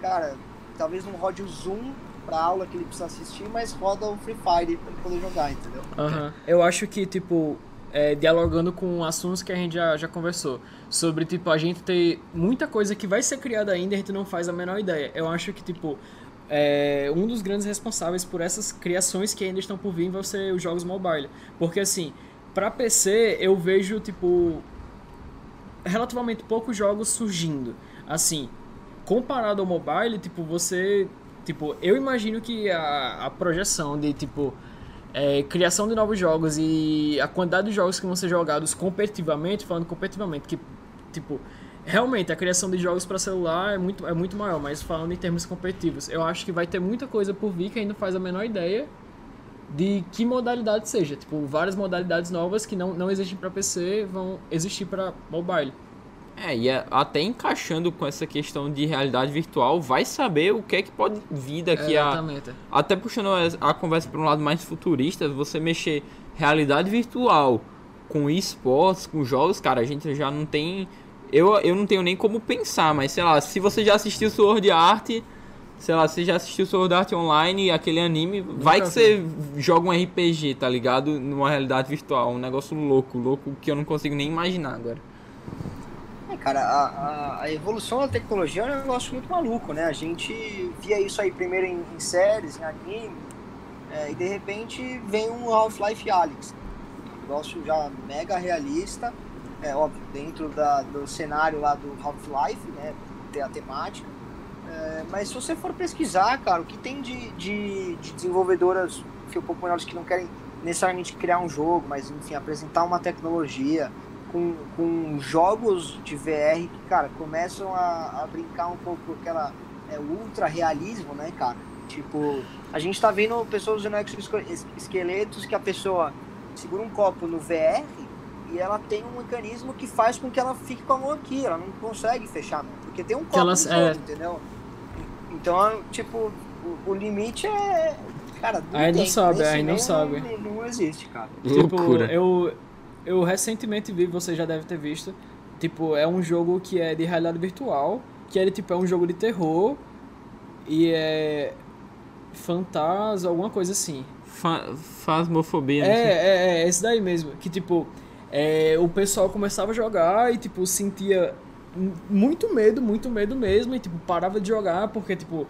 cara, talvez não rode o Zoom pra aula que ele precisa assistir, mas roda o Free Fire pra ele poder jogar, entendeu? Aham. Eu acho que, tipo, é, dialogando com assuntos que a gente já, já conversou, sobre, tipo, a gente ter muita coisa que vai ser criada ainda e a gente não faz a menor ideia. Eu acho que, tipo, é, um dos grandes responsáveis por essas criações que ainda estão por vir vão ser os jogos mobile. Porque, assim, pra PC, eu vejo, tipo, relativamente poucos jogos surgindo. Assim, comparado ao mobile, tipo, você. Tipo, eu imagino que a, a projeção de, tipo, é, criação de novos jogos e a quantidade de jogos que vão ser jogados competitivamente, falando competitivamente, que, tipo, realmente a criação de jogos para celular é muito, é muito maior, mas falando em termos competitivos, eu acho que vai ter muita coisa por vir que ainda faz a menor ideia de que modalidade seja. Tipo, várias modalidades novas que não, não existem para PC vão existir para mobile. É, e até encaixando com essa questão de realidade virtual, vai saber o que é que pode vir daqui a. Exatamente. Até puxando a, a conversa para um lado mais futurista, você mexer realidade virtual com esportes, com jogos, cara, a gente já não tem. Eu, eu não tenho nem como pensar, mas sei lá, se você já assistiu Sword Art, sei lá, você já assistiu Sword Art Online, aquele anime, vai que você joga um RPG, tá ligado? Numa realidade virtual, um negócio louco, louco que eu não consigo nem imaginar agora. Cara, a, a, evolução da tecnologia é um negócio muito maluco, né? A gente via isso aí primeiro em, em séries, em anime, é, e de repente vem um Half-Life Alyx. Um negócio já mega realista, é óbvio, dentro da, do cenário lá do Half-Life, né? Ter a temática. É, mas se você for pesquisar, cara, o que tem de, de, de desenvolvedoras que um pouco que não querem necessariamente criar um jogo, mas enfim, apresentar uma tecnologia com, com jogos de VR que, cara, começam a, a brincar um pouco com aquela é, ultra realismo, né, cara? Tipo, a gente tá vendo pessoas usando esqueletos que a pessoa segura um copo no VR e ela tem um mecanismo que faz com que ela fique com a mão aqui, ela não consegue fechar, porque tem um copo elas, no jogo, é... entendeu? Então, tipo, o, o limite é. Cara, não aí não sabe, aí não, sabe. Não, não, existe, cara. Tipo, eu, eu recentemente vi, você já deve ter visto, tipo, é um jogo que é de realidade virtual, que ele, tipo, é um jogo de terror e é fantasma, alguma coisa assim. Fa fasmofobia, é, é, é, é, esse daí mesmo, que, tipo, é, o pessoal começava a jogar e, tipo, sentia muito medo, muito medo mesmo, e tipo, parava de jogar porque, tipo,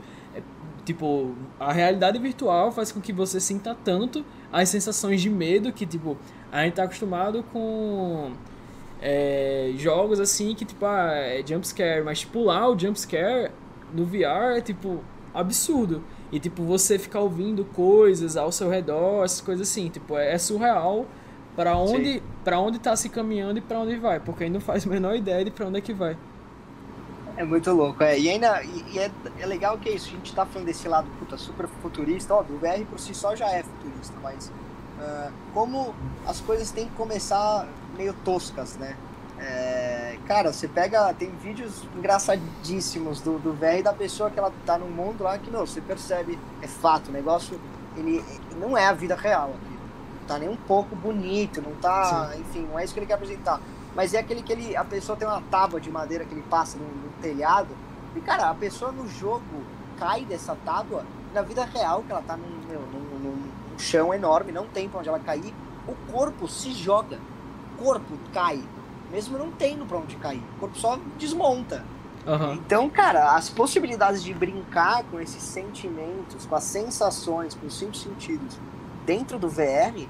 tipo, a realidade virtual faz com que você sinta tanto as sensações de medo que, tipo, a gente tá acostumado com é, jogos assim que, tipo, ah, é jumpscare, mas, tipo, lá o jumpscare no VR é, tipo, absurdo. E, tipo, você ficar ouvindo coisas ao seu redor, essas coisas assim, tipo, é, é surreal para onde, para onde tá se caminhando e para onde vai, porque ainda não faz a menor ideia de para onde é que vai. É muito louco, é. E ainda e, é, é legal que é isso, a gente tá falando desse lado puta, super futurista, ó, o VR por si só já é futurista, mas uh, como as coisas têm que começar meio toscas, né? É, cara, você pega, tem vídeos engraçadíssimos do, do VR da pessoa que ela tá num mundo lá que, não, você percebe, é fato, o negócio, ele não é a vida real aqui tá nem um pouco bonito, não tá, Sim. enfim, não é isso que ele quer apresentar. Mas é aquele que ele, a pessoa tem uma tábua de madeira que ele passa no, no telhado, e cara, a pessoa no jogo cai dessa tábua, na vida real, que ela tá num, meu, num, num, chão enorme, não tem pra onde ela cair, o corpo se joga, o corpo cai, mesmo não tendo pra onde cair, o corpo só desmonta. Uhum. Então, cara, as possibilidades de brincar com esses sentimentos, com as sensações, com os cinco sentidos, dentro do VR,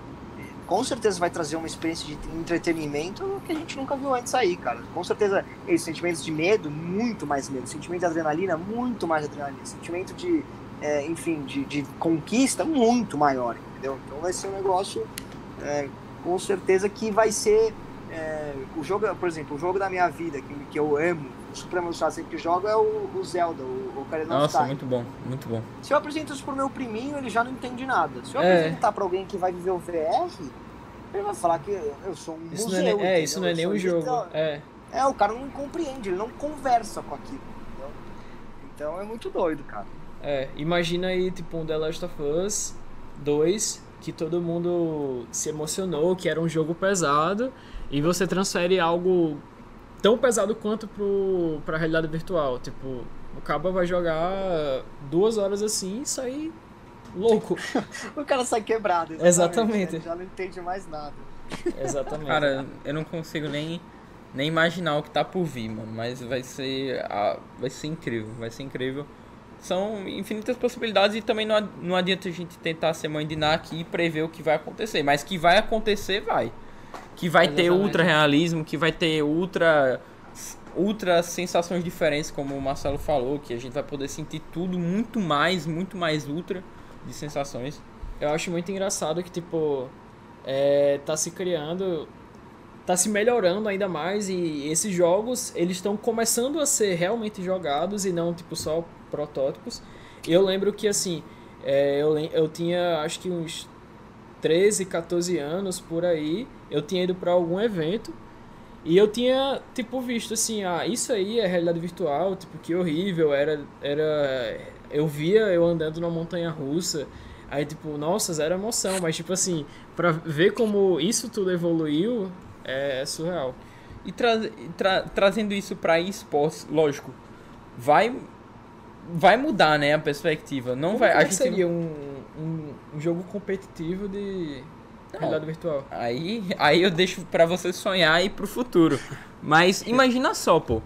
com certeza vai trazer uma experiência de entretenimento que a gente nunca viu antes aí, cara. Com certeza, esses sentimentos de medo, muito mais medo. Sentimento de adrenalina, muito mais adrenalina. Sentimento de, é, enfim, de, de, conquista, muito maior, entendeu? Então vai ser um negócio, é, com certeza, que vai ser. É, o jogo, por exemplo, o jogo da minha vida, que, que eu amo, super emocionado sempre que jogo, é o, o Zelda, o Ocarina of Nossa, muito bom, muito bom. Se eu apresento isso pro meu priminho, ele já não entende nada. Se eu é. apresentar pra alguém que vai viver o VR, ele vai falar que eu sou um isso museu. Não é, é, é isso não é nem um jogo. É. é, o cara não compreende, ele não conversa com aquilo. Entendeu? Então é muito doido, cara. É, imagina aí, tipo, um The Last of Us 2, que todo mundo se emocionou, que era um jogo pesado, e você transfere algo tão pesado quanto pro, pra realidade virtual. Tipo, o cabo vai jogar duas horas assim e sair louco. o cara sai quebrado. Exatamente. exatamente. Né? Já não entende mais nada. Exatamente. Cara, eu não consigo nem, nem imaginar o que tá por vir, mano. Mas vai ser, vai ser incrível, vai ser incrível. São infinitas possibilidades e também não, não adianta a gente tentar ser mãe de Ná aqui e prever o que vai acontecer. Mas que vai acontecer, vai que vai Exatamente. ter ultra realismo, que vai ter ultra ultra sensações diferentes, como o Marcelo falou, que a gente vai poder sentir tudo muito mais, muito mais ultra de sensações. Eu acho muito engraçado que tipo é, tá se criando, tá se melhorando ainda mais e esses jogos eles estão começando a ser realmente jogados e não tipo só protótipos. Eu lembro que assim é, eu, eu tinha acho que uns 13, 14 anos por aí, eu tinha ido para algum evento e eu tinha, tipo, visto assim, ah, isso aí é realidade virtual, tipo, que horrível, era, era, eu via eu andando na montanha russa, aí tipo, nossa, zero emoção, mas tipo assim, para ver como isso tudo evoluiu, é, é surreal. E tra tra trazendo isso para esportes, lógico, vai vai mudar, né, a perspectiva. Não Como vai. a gente seria um, um, um, jogo competitivo de realidade virtual. Aí, aí eu deixo pra você sonhar e pro futuro. Mas imagina só, pô.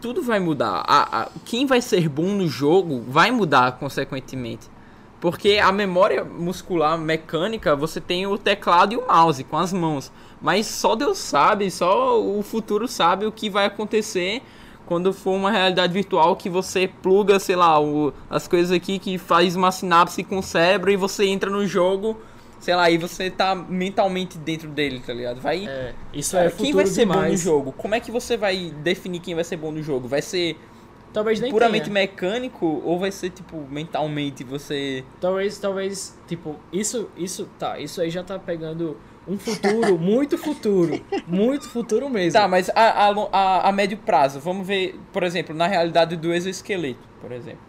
Tudo vai mudar. A, a- quem vai ser bom no jogo vai mudar consequentemente. Porque a memória muscular mecânica, você tem o teclado e o mouse com as mãos. Mas só Deus sabe, só o futuro sabe o que vai acontecer quando for uma realidade virtual que você pluga, sei lá, o- as coisas aqui que faz uma sinapse com o cérebro e você entra no jogo, sei lá, e você tá mentalmente dentro dele, tá ligado? Vai. É, isso Cara, é futuro quem vai ser bom no demais. jogo? Como é que você vai definir quem vai ser bom no jogo? Vai ser Talvez nem puramente tenha. mecânico ou vai ser tipo mentalmente você Talvez, talvez, tipo, isso, isso, tá, isso aí já tá pegando um futuro, muito futuro, muito futuro mesmo. Tá, mas a, a, a, a médio prazo, vamos ver, por exemplo, na realidade do exoesqueleto, por exemplo.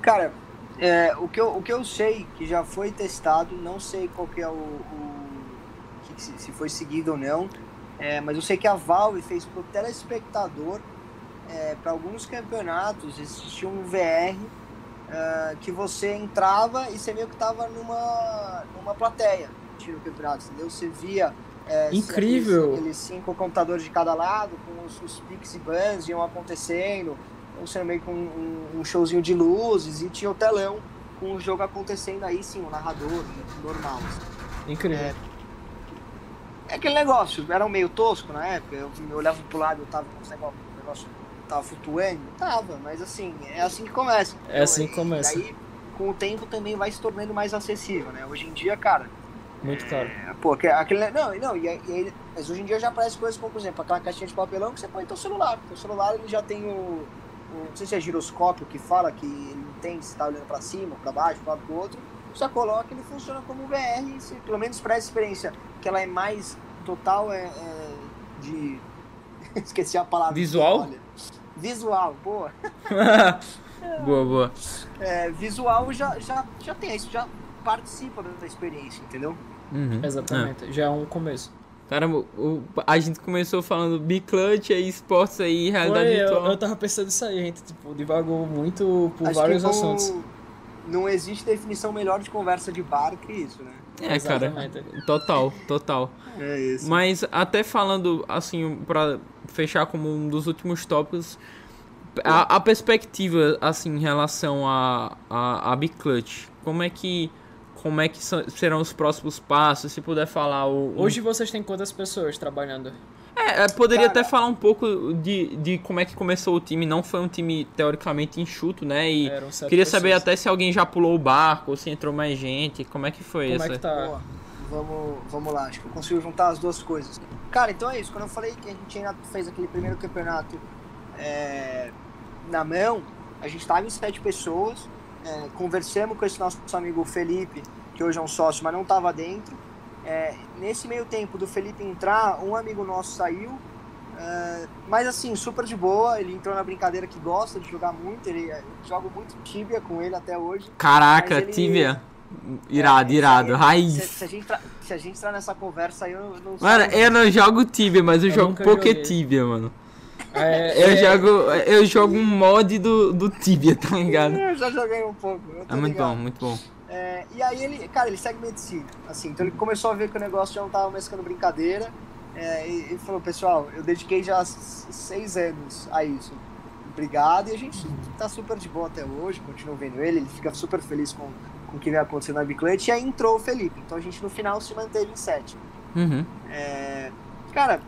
Cara, é, o, que eu, o que eu sei que já foi testado, não sei qual que é o. o que se, se foi seguido ou não, é, mas eu sei que a Valve fez pro telespectador, para alguns campeonatos, existia um VR é, que você entrava e você meio que tava numa, numa plateia tiro o campeonato, entendeu? Você via. é, Incrível! Aqueles, aqueles cinco computadores de cada lado, com os, os pix e bans iam acontecendo, sendo meio com um, um showzinho de luzes e tinha o telão com o jogo acontecendo aí sim, o narrador normal. assim. Incrível. É aquele negócio, era um meio tosco na época, eu, eu olhava pro lado, eu tava com esse negócio, o negócio tava flutuando, tava, mas assim, é assim que começa. É assim que E- começa. E aí, com o tempo também vai se tornando mais acessível, né? Hoje em dia, cara, Muito caro. é, pô, aque- aquele, não, não, e, e aí- mas hoje em dia já aparece coisas como, por exemplo, aquela caixinha de papelão que você põe no teu celular. O celular ele já tem o- não sei se é giroscópio que fala que ele entende se tá olhando pra cima, pra baixo, lado pro outro. Só coloca, ele funciona como VR, se, pelo menos para essa experiência, que ela é mais total é, é, de esqueci a palavra. Visual? Visual, boa. boa, boa. É, visual já, já, já tem isso, já participa da experiência, entendeu? Uhum. Exatamente. Já é um começo. Caramba, o- a gente começou falando Biclutch aí, esportes aí, realidade Foi, eu, virtual. eu tava pensando nisso aí, a gente tipo, divagou muito por Acho vários assuntos. Não existe definição melhor de conversa de bar que isso, né? É, cara, Exatamente. total, total. É isso. Mas até falando, assim, pra fechar como um dos últimos tópicos, a, a perspectiva, assim, em relação a, a, a Biclutch, como é que, como é que são- serão os próximos passos, se puder falar o... Hoje vocês têm quantas pessoas trabalhando? É, é, poderia Cara- até falar um pouco de, de como é que começou o time, não foi um time teoricamente enxuto, né, e... Queria saber pessoas. até se alguém já pulou o barco, ou se entrou mais gente, como é que foi Como essa... é que tá? Boa. Vamos, vamos lá, acho que eu consigo juntar as duas coisas. Cara, então é isso. Quando eu falei que a gente ainda fez aquele primeiro campeonato é, na mão, a gente estava em sete pessoas. É, conversamos com esse nosso amigo Felipe, que hoje é um sócio, mas não estava dentro. É, nesse meio tempo do Felipe entrar, um amigo nosso saiu. é, mas assim, super de boa. Ele entrou na brincadeira que gosta de jogar muito. Ele eu jogo muito Tibia com ele até hoje. Caraca, ele- Tibia. Irado, É, irado. se- Raiz. Se, se a gente tra- se a gente entrar nessa conversa aí, eu não Mano, eu não jogo Tibia, mas eu, Eu jogo Poké. Tibia, mano. É, Eu é- jogo. Eu jogo um mod do, do Tibia, tá ligado? Eu já joguei um pouco. eu tô É muito ligado. bom, muito bom. É, e aí ele, cara, ele segue medicina, assim, então ele começou a ver que o negócio já não tava mais ficando brincadeira, é, e ele falou, pessoal, eu dediquei já seis anos a isso, obrigado, e a gente tá super de boa até hoje, continua vendo ele, ele fica super feliz com, com o que vem acontecendo na Biclante, e aí entrou o Felipe, então a gente no final se manteve em sete. Uhum. É, cara,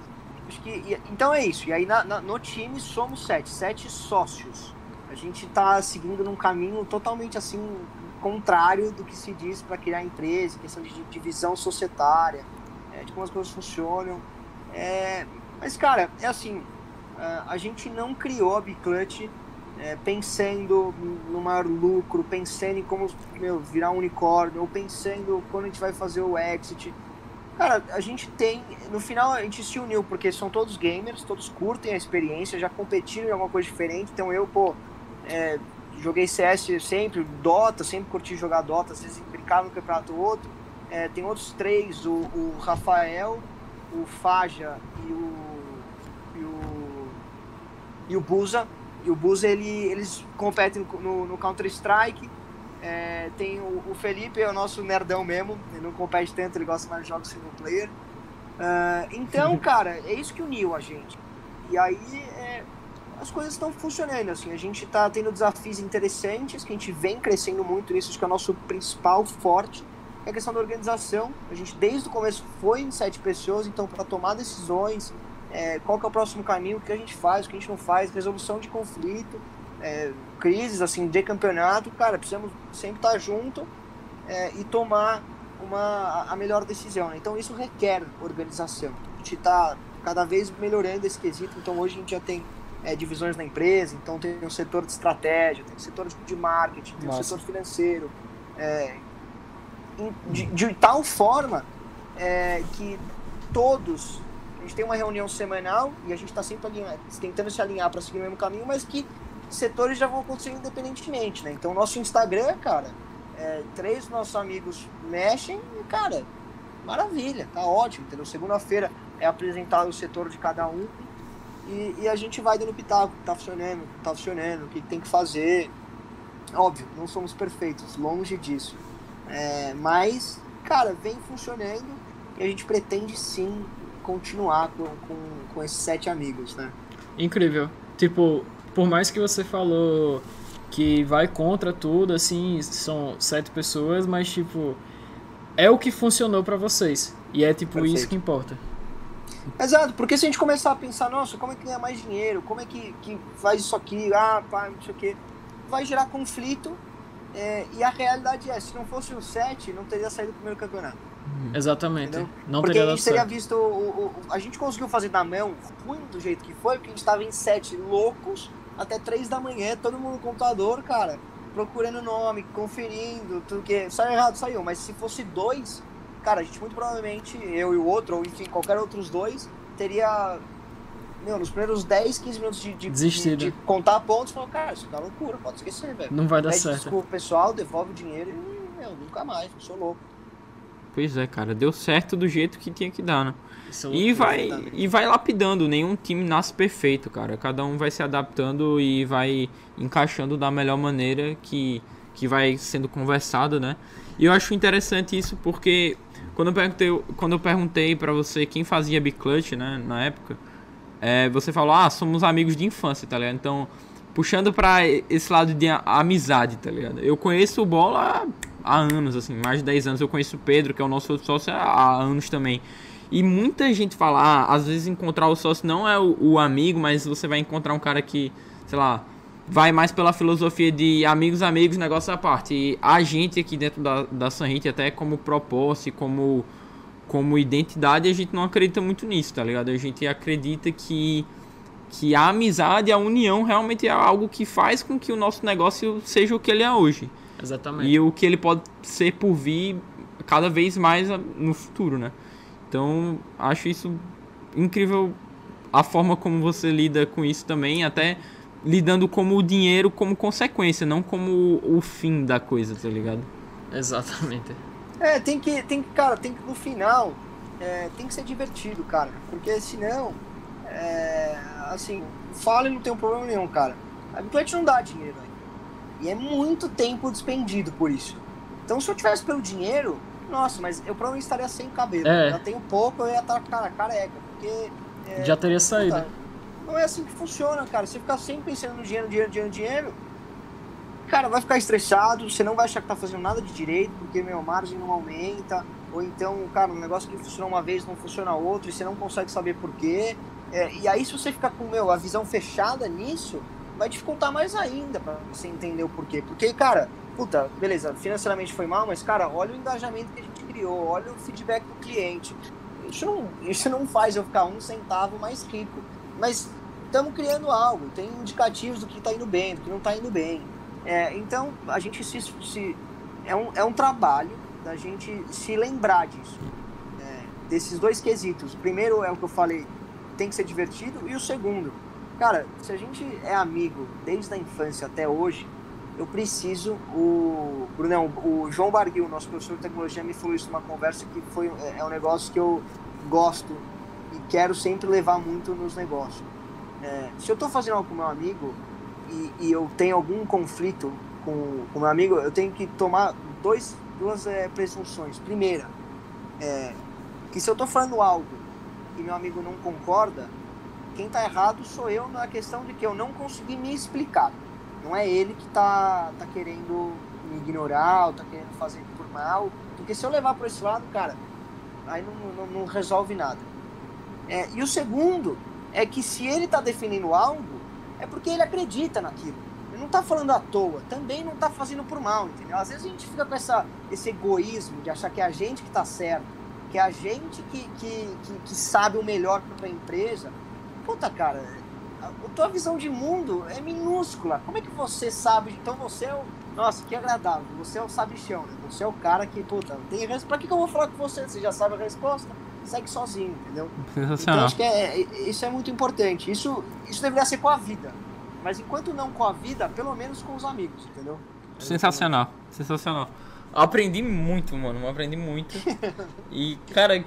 acho que. Então é isso. E aí na- na- no time somos sete, sete sócios. A gente tá seguindo num caminho totalmente assim contrário do que se diz para criar empresa, questão de divisão societária, é, de como as coisas funcionam. É, mas cara, é assim, a- gente não criou a Biclutch é, pensando no maior lucro, pensando em como meu, virar um unicórnio, ou pensando quando a gente vai fazer o exit. Cara, a gente tem. No final a gente se uniu, porque são todos gamers, todos curtem a experiência, já competiram em alguma coisa diferente. Então eu, pô, é, joguei CS sempre, Dota, sempre curti jogar Dota, às vezes brincava um campeonato ou outro. É, tem outros três, o, o Rafael, o Faja e o. e o. e o Buza. E o Buza, ele, eles competem no, no Counter-Strike. É, tem o, o, Felipe, é o nosso nerdão mesmo, ele não compete tanto, ele gosta mais de jogos single player. Uh, então, cara, é isso que uniu a gente. E aí é, as coisas estão funcionando, assim, a gente está tendo desafios interessantes, que a gente vem crescendo muito nisso, acho que é o nosso principal forte, é a questão da organização. A gente desde o começo foi em sete pessoas, então para tomar decisões, é, qual que é o próximo caminho, o que a gente faz, o que a gente não faz, resolução de conflito, é, crises assim de campeonato, cara, precisamos sempre estar junto é, e tomar uma, a melhor decisão. Né? Então isso requer organização. A gente está cada vez melhorando esse quesito. Então hoje a gente já tem é, divisões na empresa, então tem um setor de estratégia, tem um setor de marketing, tem Nossa. um setor financeiro, é, de, de, tal forma é, que todos a gente tem uma reunião semanal e a gente está sempre tentando se alinhar para seguir o mesmo caminho, mas que setores já vão acontecer independentemente, né? Então, nosso Instagram, cara, é, três nossos amigos mexem e, cara, maravilha, tá ótimo, entendeu? Segunda-feira é apresentado o setor de cada um e, e, a gente vai dando pitaco, tá funcionando, tá funcionando, o que tem que fazer. Óbvio, não somos perfeitos, longe disso. É, mas, cara, vem funcionando e a gente pretende sim continuar com, com, com esses sete amigos, né? Incrível. Tipo, por mais que você falou que vai contra tudo, assim, são sete pessoas, mas tipo, é o que funcionou para vocês. E é tipo Perfeito. isso que importa. Exato, porque se a gente começar a pensar, nossa, como é que ganha mais dinheiro? Como é que, que faz isso aqui? Ah, pá, não sei o quê. Vai gerar conflito. É, e a realidade é, se não fosse o 7, não teria saído do primeiro campeonato. Exatamente. Entendeu? Não porque teria a gente teria visto. O, o, a gente conseguiu fazer na mão ruim do jeito que foi, porque a gente estava em 7 loucos até 3 da manhã, todo mundo no computador, cara, procurando nome, conferindo, tudo que. Saiu errado, saiu. Mas se fosse dois, cara, a gente muito provavelmente, eu e o outro, ou enfim, qualquer outros dois, teria. Meu, nos primeiros 10, 15 minutos de, de, de, de contar pontos, falou, cara, isso tá loucura, pode esquecer, velho. Não vai dar Pede certo. Desculpa, pessoal, devolve o dinheiro e, meu, nunca mais, eu sou louco. Pois é, cara, deu certo do jeito que tinha que dar, né? E vai, e vai lapidando, nenhum time nasce perfeito, cara. Cada um vai se adaptando e vai encaixando da melhor maneira que, que vai sendo conversado, né? E eu acho interessante isso porque quando eu perguntei, quando eu perguntei para você quem fazia Big Clutch, né, na época, é, você falou, ah, somos amigos de infância, tá ligado? Então, puxando para esse lado de amizade, tá ligado? Eu conheço o Bola há, anos, assim, mais de 10 anos. Eu conheço o Pedro, que é o nosso sócio, há anos também. E muita gente fala, ah, às vezes encontrar o sócio não é o, o, amigo, mas você vai encontrar um cara que, sei lá, vai mais pela filosofia de amigos, amigos, negócio à parte. E a gente aqui dentro da, da Sanhit, até como propósito, como, como identidade, a gente não acredita muito nisso, tá ligado? A gente acredita que, que a amizade, a união realmente é algo que faz com que o nosso negócio seja o que ele é hoje. Exatamente. E o que ele pode ser por vir cada vez mais no futuro, né? Então, acho isso incrível a forma como você lida com isso também, até lidando como o dinheiro como consequência, não como o fim da coisa, tá ligado? Exatamente. É, tem que, tem que, cara, tem que no final, é, tem que ser divertido, cara, porque senão, é, assim, fala e não tem um problema nenhum, cara. A Bitcoin não dá dinheiro. E é muito tempo despendido por isso. Então, se eu tivesse pelo dinheiro, nossa, mas eu provavelmente estaria sem cabelo. É. Eu tenho pouco, eu ia estar cara, careca. Porque. É, Já teria saído. Não é assim que funciona, cara. Você ficar sempre pensando no dinheiro, dinheiro, dinheiro, dinheiro. Cara, vai ficar estressado, você não vai achar que tá fazendo nada de direito, porque meu margem não aumenta. Ou então, cara, um negócio que funciona uma vez não funciona outro e você não consegue saber por quê. É, e aí, se você ficar com meu, a visão fechada nisso, vai dificultar mais ainda para você entender o porquê. Porque, cara, puta, beleza, financeiramente foi mal, mas, cara, olha o engajamento que a gente criou, olha o feedback do cliente. Isso não, isso não faz eu ficar um centavo mais rico, mas estamos criando algo, tem indicativos do que está indo bem, do que não está indo bem. É, então, a gente se, se, é, um, é um trabalho da gente se lembrar disso, é, desses dois quesitos. O primeiro é o que eu falei, tem que ser divertido, e o segundo, cara, se a gente é amigo desde a infância até hoje, eu preciso, o Brunão, o João Barguil, nosso professor de tecnologia, me falou isso numa conversa que foi, é, é um negócio que eu gosto e quero sempre levar muito nos negócios. É, se eu estou fazendo algo com meu amigo e, e, eu tenho algum conflito com o meu amigo, eu tenho que tomar dois, duas é, presunções. Primeira, é, que se eu tô falando algo e meu amigo não concorda, quem tá errado sou eu na questão de que eu não consegui me explicar. Não é ele que tá, tá querendo me ignorar ou tá querendo fazer por mal. Porque se eu levar por esse lado, cara, aí não, não, não resolve nada. É, e o segundo é que se ele tá defendendo algo, é porque ele acredita naquilo. Ele não tá falando à toa, também não tá fazendo por mal, entendeu? Às vezes a gente fica com essa, esse egoísmo de achar que é a gente que tá certo, que é a gente que, que, que, que sabe o melhor para a empresa. Puta, cara, a, tua visão de mundo é minúscula. Como é que você sabe? Então você é o. Nossa, que agradável. Você é o sabichão, né? Você é o cara que, puta, tem resposta. Pra que, que eu vou falar com você? Você já sabe a resposta? Segue sozinho, entendeu? Então acho que é, é, isso é muito importante. Isso, isso deveria ser com a vida. Mas enquanto não com a vida, pelo menos com os amigos, entendeu? Sensacional, sensacional. Aprendi muito, mano, aprendi muito. e, cara,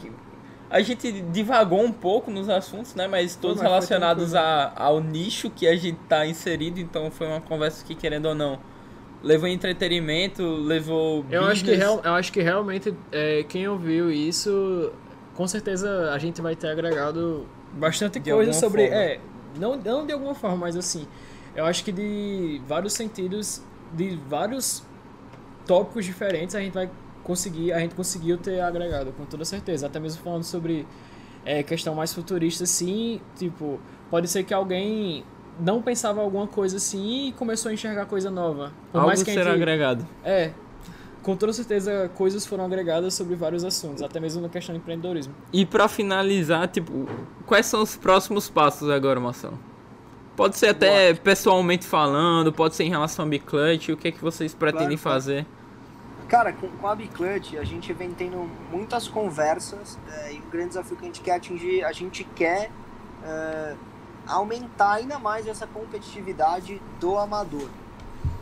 a gente divagou um pouco nos assuntos, né? Mas todos Mas relacionados a, ao nicho que a gente tá inserido, então foi uma conversa que, querendo ou não, levou entretenimento, levou. Eu acho que, real, eu acho que realmente é, quem ouviu isso, com certeza a gente vai ter agregado bastante de coisa sobre. Forma. É, não, não de alguma forma, mas assim, eu acho que de vários sentidos, de vários tópicos diferentes, a gente vai conseguir, a gente conseguiu ter agregado, com toda certeza. Até mesmo falando sobre é, questão mais futurista, assim, tipo, pode ser que alguém não pensava alguma coisa assim e começou a enxergar coisa nova. Por Algo mais que será gente, agregado. É, com toda certeza coisas foram agregadas sobre vários assuntos, até mesmo na questão de empreendedorismo. E para finalizar, tipo, quais são os próximos passos agora, Marcelo? Pode ser até Boa. pessoalmente falando, pode ser em relação a Biclutch, o que é que vocês pretendem claro, fazer? Cara, com, com a Biclutch a gente vem tendo muitas conversas é, e o grande desafio que a gente quer atingir, a gente quer é, aumentar ainda mais essa competitividade do amador.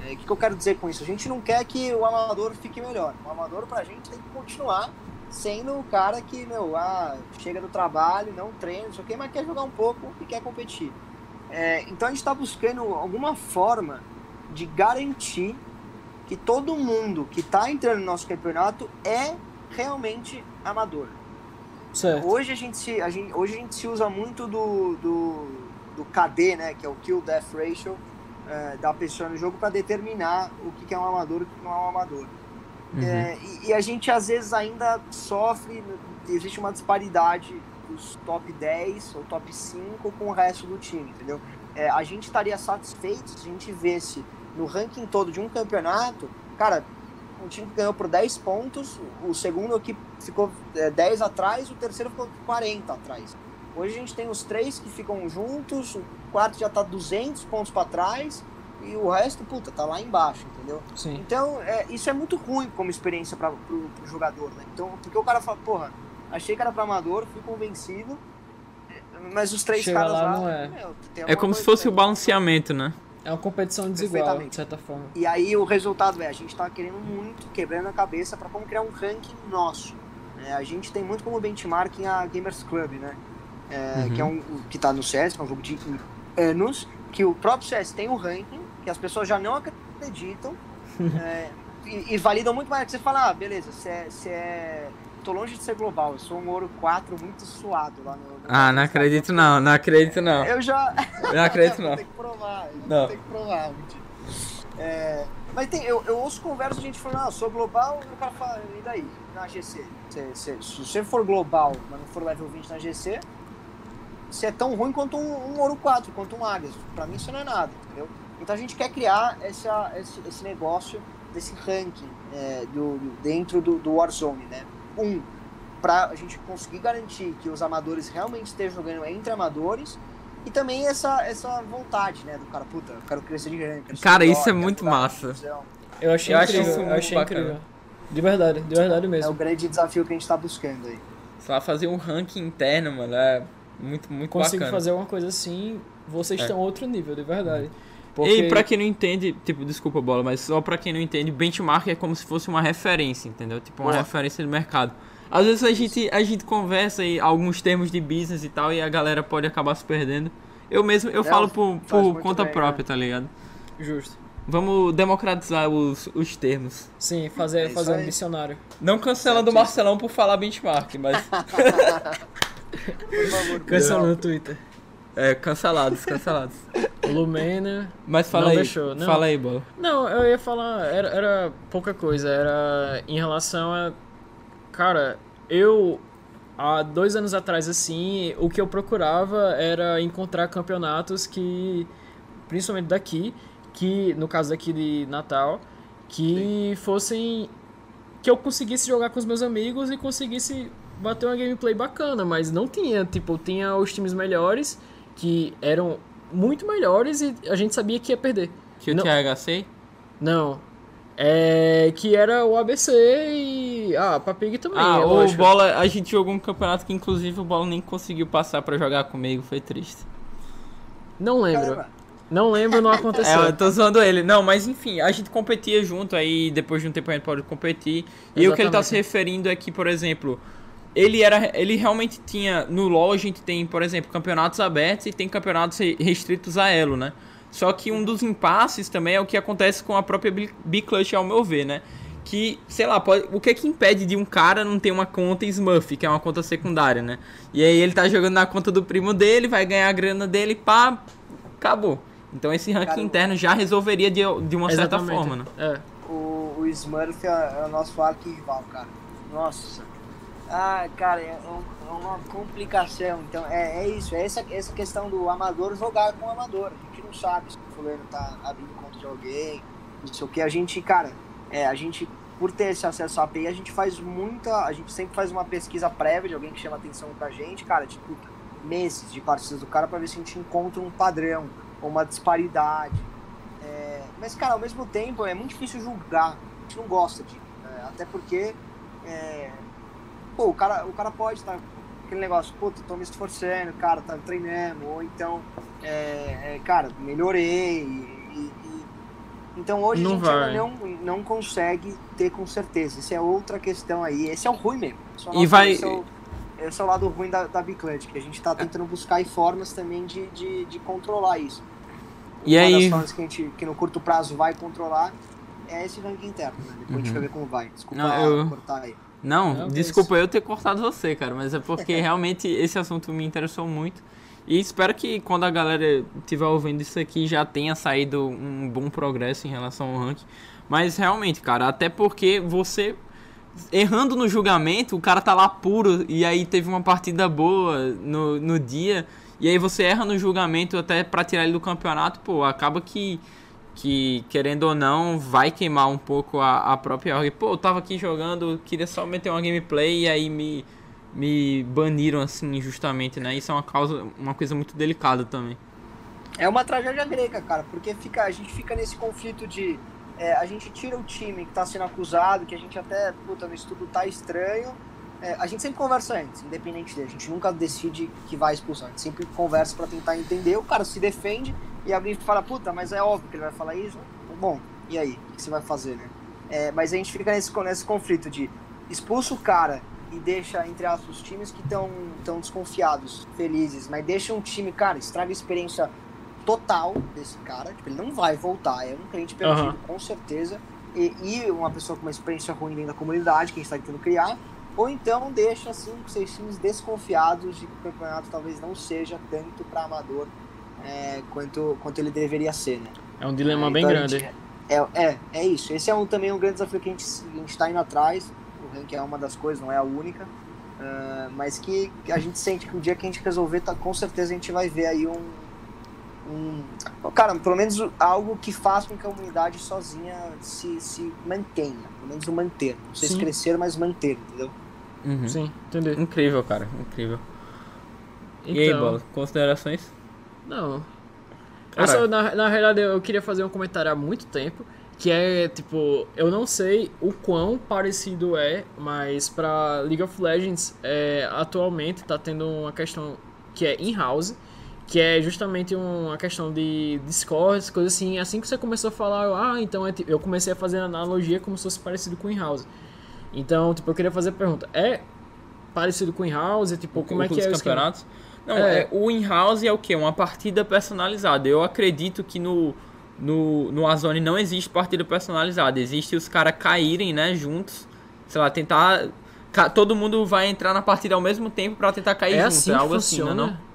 É, o que, que eu quero dizer com isso? A gente não quer que o amador fique melhor. O amador pra gente tem que continuar sendo o cara que, meu, ah, chega do trabalho, não treina, não sei o que, mas quer jogar um pouco e quer competir. É, então a gente está buscando alguma forma de garantir que todo mundo que está entrando no nosso campeonato é realmente amador. Certo. Hoje a gente se, a gente, hoje a gente se usa muito do, do, do KD, né, que é o Kill Death Ratio é, da pessoa no jogo para determinar o que é um amador e o que não é um amador. Uhum. É, e, e, a gente às vezes ainda sofre, existe uma disparidade dos top 10 ou top 5 com o resto do time, entendeu? É, a gente estaria satisfeito se a gente vesse no ranking todo de um campeonato, cara, um time que ganhou por 10 pontos, o segundo aqui ficou é, 10 atrás, o terceiro ficou 40 atrás. Hoje a gente tem os três que ficam juntos, o quarto já tá 200 pontos para trás e o resto, puta, tá lá embaixo, entendeu? Sim. Então, é, isso é muito ruim como experiência para pro, pro jogador, né? Então, porque o cara fala, porra, Achei que era pra amador, fui convencido. Mas os três Chega caras lá, lá não é. Meu, é como se fosse o balanceamento, né? É uma competição desigual, de certa forma. E aí o resultado, é, a gente tá querendo muito, quebrando a cabeça para como criar um ranking nosso. É, a gente tem muito como benchmarking a Gamers Club, né? É, uhum. Que é um que tá no CS, que é um jogo de anos, que o próprio CS tem um ranking, que as pessoas já não acreditam. é, e, e, validam muito mais. Que você fala, ah, beleza, você é, você é tô longe de ser global. Eu sou um ouro 4 muito suado lá no. no ah, não acredito não, não acredito não. Eu já. Não acredito não. tem que provar, não. tem que provar, é, mas tem, eu, eu ouço conversas de gente falando, ah, sou global, e o cara fala, e daí? Na GC? Cê, cê, se você for global, mas não for level 20 na GC, você é tão ruim quanto um, um ouro 4, quanto um Águias. Pra mim isso não é nada, entendeu? Então a gente quer criar essa, esse, esse negócio desse ranking é, do, do, dentro do, do Warzone, né? Um, para a gente conseguir garantir que os amadores realmente estejam jogando entre amadores e também essa, essa vontade, né, do cara, puta, eu quero crescer de grande. Cara, isso é muito massa. Eu achei eu incrível, isso eu achei bacana. incrível. De verdade, de verdade mesmo. É o grande desafio que a gente tá buscando aí. Só fazer um ranking interno, mano, é muito, muito Consigo bacana. fazer uma coisa assim, vocês é. estão outro nível, de verdade. Porque... E pra quem não entende, tipo, desculpa bola, mas só pra quem não entende, benchmark é como se fosse uma referência, entendeu? Tipo, uma referência do mercado. Às vezes a gente, a gente conversa em alguns termos de business e tal, e a galera pode acabar se perdendo. Eu mesmo, eu é, falo por, por conta bem, própria, né? tá ligado? Justo. Vamos democratizar os, os termos. Sim, fazer, É fazer um dicionário. Não cancelando o Certíssimo. Marcelão por falar benchmark, mas. Cancelou no Twitter. É, cancelados, cancelados. Lumena. Mas fala aí. deixou, não. Fala aí, bola. Não, eu ia falar, era, era pouca coisa, era em relação a. Cara, eu. Há dois anos atrás, assim, o que eu procurava era encontrar campeonatos que. Principalmente daqui, que, no caso daqui de Natal, que fossem. Que eu conseguisse jogar com os meus amigos e conseguisse bater uma gameplay bacana, mas não tinha, tipo, tinha os times melhores que eram muito melhores e a gente sabia que ia perder. Que o Não. THC? Não. É. Que era o ABC e. Ah, a Papig também. Ah, é o. Bola, a gente jogou um campeonato que inclusive o Bola nem conseguiu passar pra jogar comigo, foi triste. Não lembro. Caramba. Não lembro, não aconteceu. É, eu tô zoando ele. Não, mas enfim, a gente competia junto, aí depois de um tempo a gente pode competir. E o que ele tá Exatamente. se referindo é que, por exemplo, ele era. Ele realmente tinha. No LoL a gente tem, por exemplo, campeonatos abertos e tem campeonatos re- restritos a elo, né? Só que um dos impasses também é o que acontece com a própria Bi- B-Clutch, ao meu ver, né? Que, sei lá, pode, o que é que impede de um cara não ter uma conta Smurf, que é uma conta secundária, né? E aí ele tá jogando na conta do primo dele, vai ganhar a grana dele, pá, acabou. Então esse ranking Cara, interno já resolveria de, de uma certa forma, né? É. O, o Smurf é, é o nosso arqui-rival, cara. Nossa. Ah, cara, é, é uma complicação. Então, é, é isso. É essa, essa questão do amador jogar com o amador. A gente não sabe se o fulano tá abrindo conta de alguém, não sei o que. A gente, cara, é, a gente, por ter esse acesso à API, a gente faz muita... A gente sempre faz uma pesquisa prévia de alguém que chama atenção pra gente, cara, tipo, meses de partidas do cara pra ver se a gente encontra um padrão ou uma disparidade. É, mas, cara, ao mesmo tempo é muito difícil julgar. A gente não gosta de. né? até porque. é, pô, o cara, o cara pode estar. aquele negócio, puta, tô me esforçando, cara, tá treinando. Ou então, é, é, cara, melhorei. E, e- então hoje Não a gente vai. ainda não, não consegue ter com certeza. Isso é outra questão aí. Esse é o ruim mesmo. Esse é o E vai- Esse é o, esse é o lado ruim da, da Biclante, que a gente tá tentando buscar formas também de, de, de controlar isso. E Uma aí- das formas que a gente, que no curto prazo vai controlar é esse ranking interno, né? Depois a gente Uhum. vai ver como vai. Desculpa Não, eu- cortar aí. Não, Não, desculpa eu ter cortado você, cara, mas é porque realmente esse assunto me interessou muito. E espero que quando a galera estiver ouvindo isso aqui já tenha saído um bom progresso em relação ao ranking. Mas realmente, cara, até porque você errando no julgamento, o cara tá lá puro e aí teve uma partida boa no, no dia, e aí você erra no julgamento até pra tirar ele do campeonato, pô, acaba que que, querendo ou não, vai queimar um pouco a, a própria org. Pô, eu tava aqui jogando, queria só meter uma gameplay e aí me, me baniram assim injustamente, né? Isso é uma causa, uma coisa muito delicada também. É uma tragédia grega, cara, porque fica, a gente fica nesse conflito de. é, a gente tira o time que tá sendo acusado, que a gente até, puta, no estudo tá estranho. É, a gente sempre conversa antes, independente dele. A gente nunca decide que vai expulsar. A gente sempre conversa pra tentar entender. O cara se defende e alguém fala, puta, mas é óbvio que ele vai falar isso. Bom, e aí? O que você vai fazer, né? É, mas a gente fica nesse, nesse conflito de expulsa o cara e deixa, entre aspas, os times que estão tão desconfiados, felizes, mas deixa um time, cara, estraga a experiência total desse cara. Tipo, ele não vai voltar, é um cliente perdido, Aham. com certeza. E, e uma pessoa com uma experiência ruim dentro da comunidade, que a gente está tentando criar. Ou então deixa cinco, seis times desconfiados de que o campeonato talvez não seja tanto para amador é, quanto, quanto ele deveria ser, né? É um dilema É, bem então grande. gente- É, é, é isso. Esse é um, também um grande desafio que a gente, a gente tá indo atrás. O ranking é uma das coisas, não é a única. Ah, mas que a gente sente que o dia que a gente resolver, tá, com certeza a gente vai ver aí um, um. Cara, pelo menos algo que faça com que a comunidade sozinha se, se mantenha. Pelo menos o manter. Não sei se Sim. crescer, mas manter, entendeu? Uhum. Sim, entendeu? Incrível, cara, incrível. E aí, Então, Bola, considerações? Não. Cara- só, na, na realidade, eu queria fazer um comentário há muito tempo. Que é, tipo, eu não sei o quão parecido é, mas pra League of Legends, é, atualmente tá tendo uma questão que é in-house, que é justamente uma questão de Discord, coisas assim. Assim que você começou a falar, eu, ah, então é, ti- eu comecei a fazer analogia como se fosse parecido com in-house. Então, tipo, eu queria fazer a pergunta: é parecido com in-house? Tipo, como é que é o esquema? Não, É. é, o in-house é o quê? Uma partida personalizada. Eu acredito que no, no, no Warzone não existe partida personalizada. Existe os caras caírem, né, juntos. Sei lá, tentar. Todo mundo vai entrar na partida ao mesmo tempo pra tentar cair É junto. assim é que algo assim, funciona? não é? não?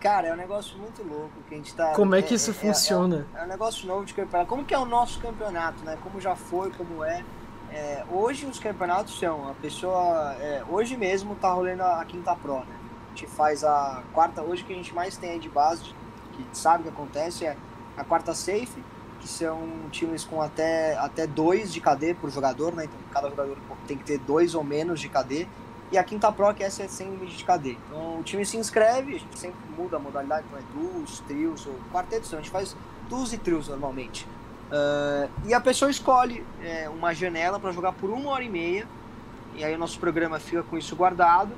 Cara, é um negócio muito louco que a gente tá. Como é que isso funciona? É, um negócio novo de campeonato. Como que é o nosso campeonato, né? Como já foi, como é. É, hoje os campeonatos são, a pessoa. é, hoje mesmo tá rolando a, a quinta pro, né? A gente faz a quarta, hoje que a gente mais tem aí de base, que sabe o que acontece, é a quarta safe, que são times com até, até dois de KD por jogador, né? Então cada jogador tem que ter dois ou menos de KD. E a quinta pro, que essa é sem limite de KD. Então o time se inscreve, a gente sempre muda a modalidade, então é duos, trios ou quartetos, a gente faz duos e trios normalmente. Ah, e a pessoa escolhe é, uma janela para jogar por uma hora e meia, e aí o nosso programa fica com isso guardado.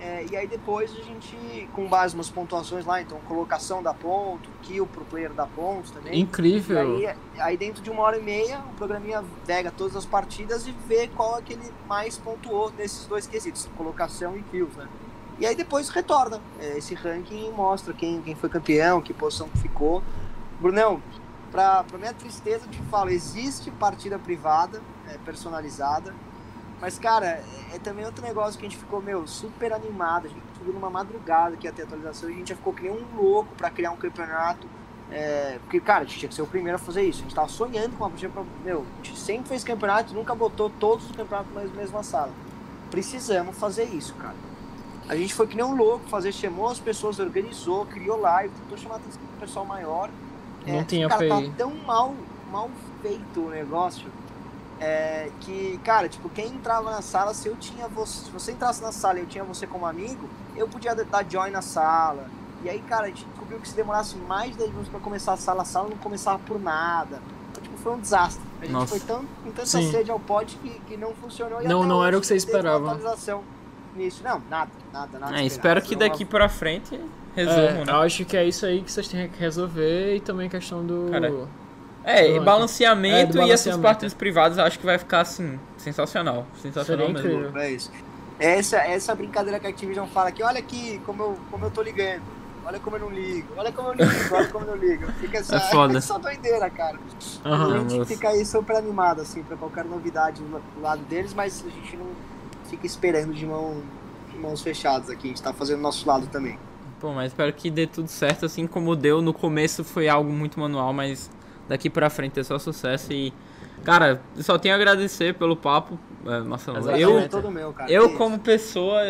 É, e aí depois a gente, com base nas pontuações lá, então colocação da ponto, kill pro player da ponto também. E Incrível. aí, aí dentro de uma hora e meia, o programinha pega todas as partidas e vê qual é que ele mais pontuou nesses dois quesitos, colocação e kills, né? E aí depois retorna é, esse ranking e mostra quem, quem foi campeão, que posição que ficou. Brunão, pra, pra minha tristeza, eu te falo, existe partida privada, é, personalizada, mas, cara, é, é também outro negócio que a gente ficou, meu, super animado. A gente subiu numa madrugada que ia ter atualização e a gente já ficou que nem um louco pra criar um campeonato. É, porque, cara, a gente tinha que ser o primeiro a fazer isso. A gente tava sonhando com uma partida pra. Meu, a gente sempre fez campeonato e nunca botou todos os campeonatos na mesma sala. Precisamos fazer isso, cara. A gente foi que nem um louco fazer, chamou as pessoas, organizou, criou live, tentou chamar atenção do pessoal maior. Não tinha cara, tá tão mal, mal feito o negócio é, que, cara, tipo, quem entrava na sala, se eu tinha você, se você entrasse na sala e eu tinha você como amigo, eu podia dar join na sala. E aí, cara, a gente descobriu que se demorasse mais de 10 minutos pra começar a sala, a sala não começava por nada. Então, tipo, foi um desastre. A gente Nossa. foi tão, com tanta Sim. sede ao pote que, que não funcionou. E Não- até não era o que você não esperava. atualização nisso. Não, nada, nada, nada. É, espero que daqui pra frente resolvam, É, né? eu acho que é isso aí que vocês têm que resolver e também a questão do. Cara, É, e balanceamento, É, e essas partidas privadas eu acho que vai ficar assim, sensacional. Sensacional Seria mesmo. incrível. É isso. Essa, essa brincadeira que a Activision fala aqui, olha aqui como eu, como eu tô ligando. Olha como eu não ligo, olha como eu não ligo, olha como eu não ligo. Fica essa, É foda. essa doideira, cara. Aham. a gente nossa. fica aí super animado, assim, pra qualquer novidade do do lado deles, mas a gente não fica esperando de, mão, de mãos fechadas aqui. A gente tá fazendo o nosso lado também. Pô, mas espero que dê tudo certo, assim como deu no começo foi algo muito manual, mas daqui pra frente é só sucesso e. Cara, só tenho a agradecer pelo papo, é, Marcelo. Exatamente. Eu, é todo meu, cara. eu como pessoa,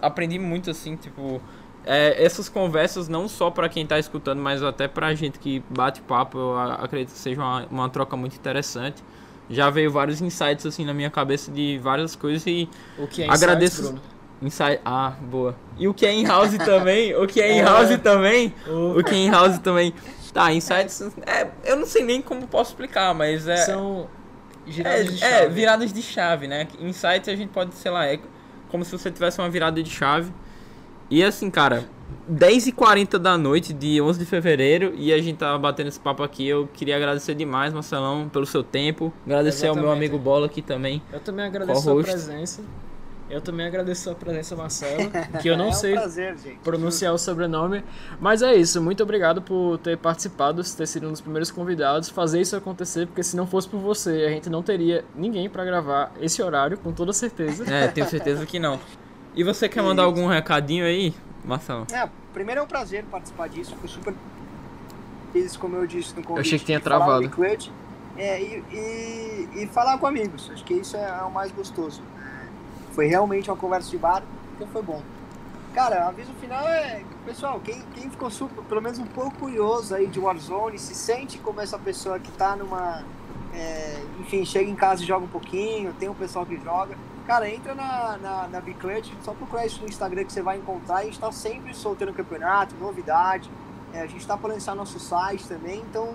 aprendi muito assim, tipo, é, essas conversas não só pra quem tá escutando, mas até pra gente que bate papo, eu acredito que seja uma, uma troca muito interessante. Já veio vários insights assim na minha cabeça de várias coisas e O que é Agradeço- insights, Bruno? Insight. Ah, boa. E o que é in-house também? O que é in-house também? O que é in-house também? Tá, insights. É, eu não sei nem como posso explicar, mas é. São É, giradas de é, chave. viradas de chave, né? Insights a gente pode, sei lá, é como se você tivesse uma virada de chave. E assim, cara, 10h40 da noite de 11 de fevereiro e a gente tava batendo esse papo aqui. Eu queria agradecer demais, Marcelão, pelo seu tempo. Agradecer ao meu Exatamente. amigo Bola aqui também. Eu também agradeço a sua presença. Eu também agradeço a sua presença, Marcelo. Que eu não é sei um prazer, gente. pronunciar o sobrenome. Mas é isso, muito obrigado por ter participado, ter sido um dos primeiros convidados, fazer isso acontecer, porque se não fosse por você, a gente não teria ninguém pra gravar esse horário, com toda certeza. É, tenho certeza que não. E você quer mandar algum recadinho aí, Marcelão? É, primeiro é um prazer participar disso, fui super feliz, como eu disse no convite. achei que tinha travado. Clutch, é, e, e, e falar com amigos, acho que isso é o mais gostoso. Foi realmente uma conversa de bar, então foi bom. Cara, aviso final é, pessoal, quem, quem ficou super, pelo menos um pouco curioso aí de Warzone, se sente como essa pessoa que tá numa, é, enfim, chega em casa e joga um pouquinho, tem um pessoal que joga, Cara, entra na, na, na Biclutch, só procurar isso no Instagram que você vai encontrar. A gente tá sempre soltando campeonato, novidade. É, a gente tá para lançar nosso site também, então,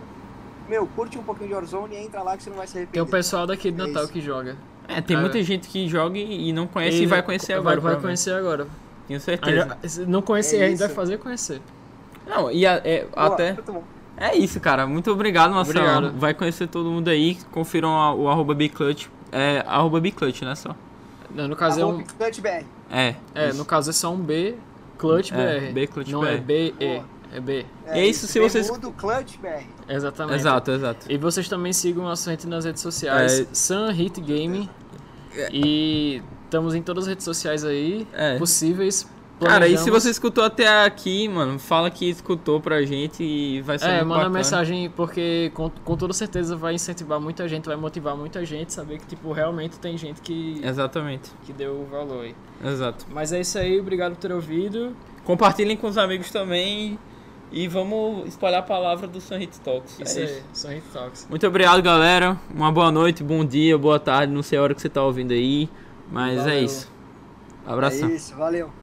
meu, curte um pouquinho de Warzone e entra lá que você não vai se arrepender. Tem o pessoal daqui de É Natal que joga. É, tem Ah, muita é. gente que joga e não conhece e, vai conhecer agora. Vai conhecer agora. Tenho certeza. Ainda- não conhecer, É a gente vai fazer conhecer. Não, e a- é, Boa, até. bom. É isso, cara. Muito obrigado, Marcelo. Obrigado. Vai conhecer todo mundo aí. Confiram a- o arroba Bclutch. É arroba Bclutch, né? Só. Não, No caso é um. Biclutch BR. É. É, isso. no caso é só um B, Clutch É, BR. B Clutch não BR. é B E. Boa. É B. É isso, se vocês- mudo, Clutch BR. Exatamente. Exato, exato. E vocês também sigam a gente nas redes sociais, É. Sun Hit Game. E estamos em todas as redes sociais aí, É. possíveis. Cara, e se você escutou até aqui, mano, fala que escutou pra gente e vai ser É, manda bacana. mensagem, porque com, com toda certeza vai incentivar muita gente, vai motivar muita gente, saber que, tipo, realmente tem gente que, Exatamente, que deu o valor aí. exato. Mas é isso aí, obrigado por ter ouvido. Compartilhem com os amigos também e vamos espalhar a palavra do Sunhit Talks. Isso é aí, Sun Hit Talks. Muito obrigado, galera. Uma boa noite, bom dia, boa tarde, não sei a hora que você tá ouvindo aí, mas é Valeu. isso. Abração. É isso, valeu.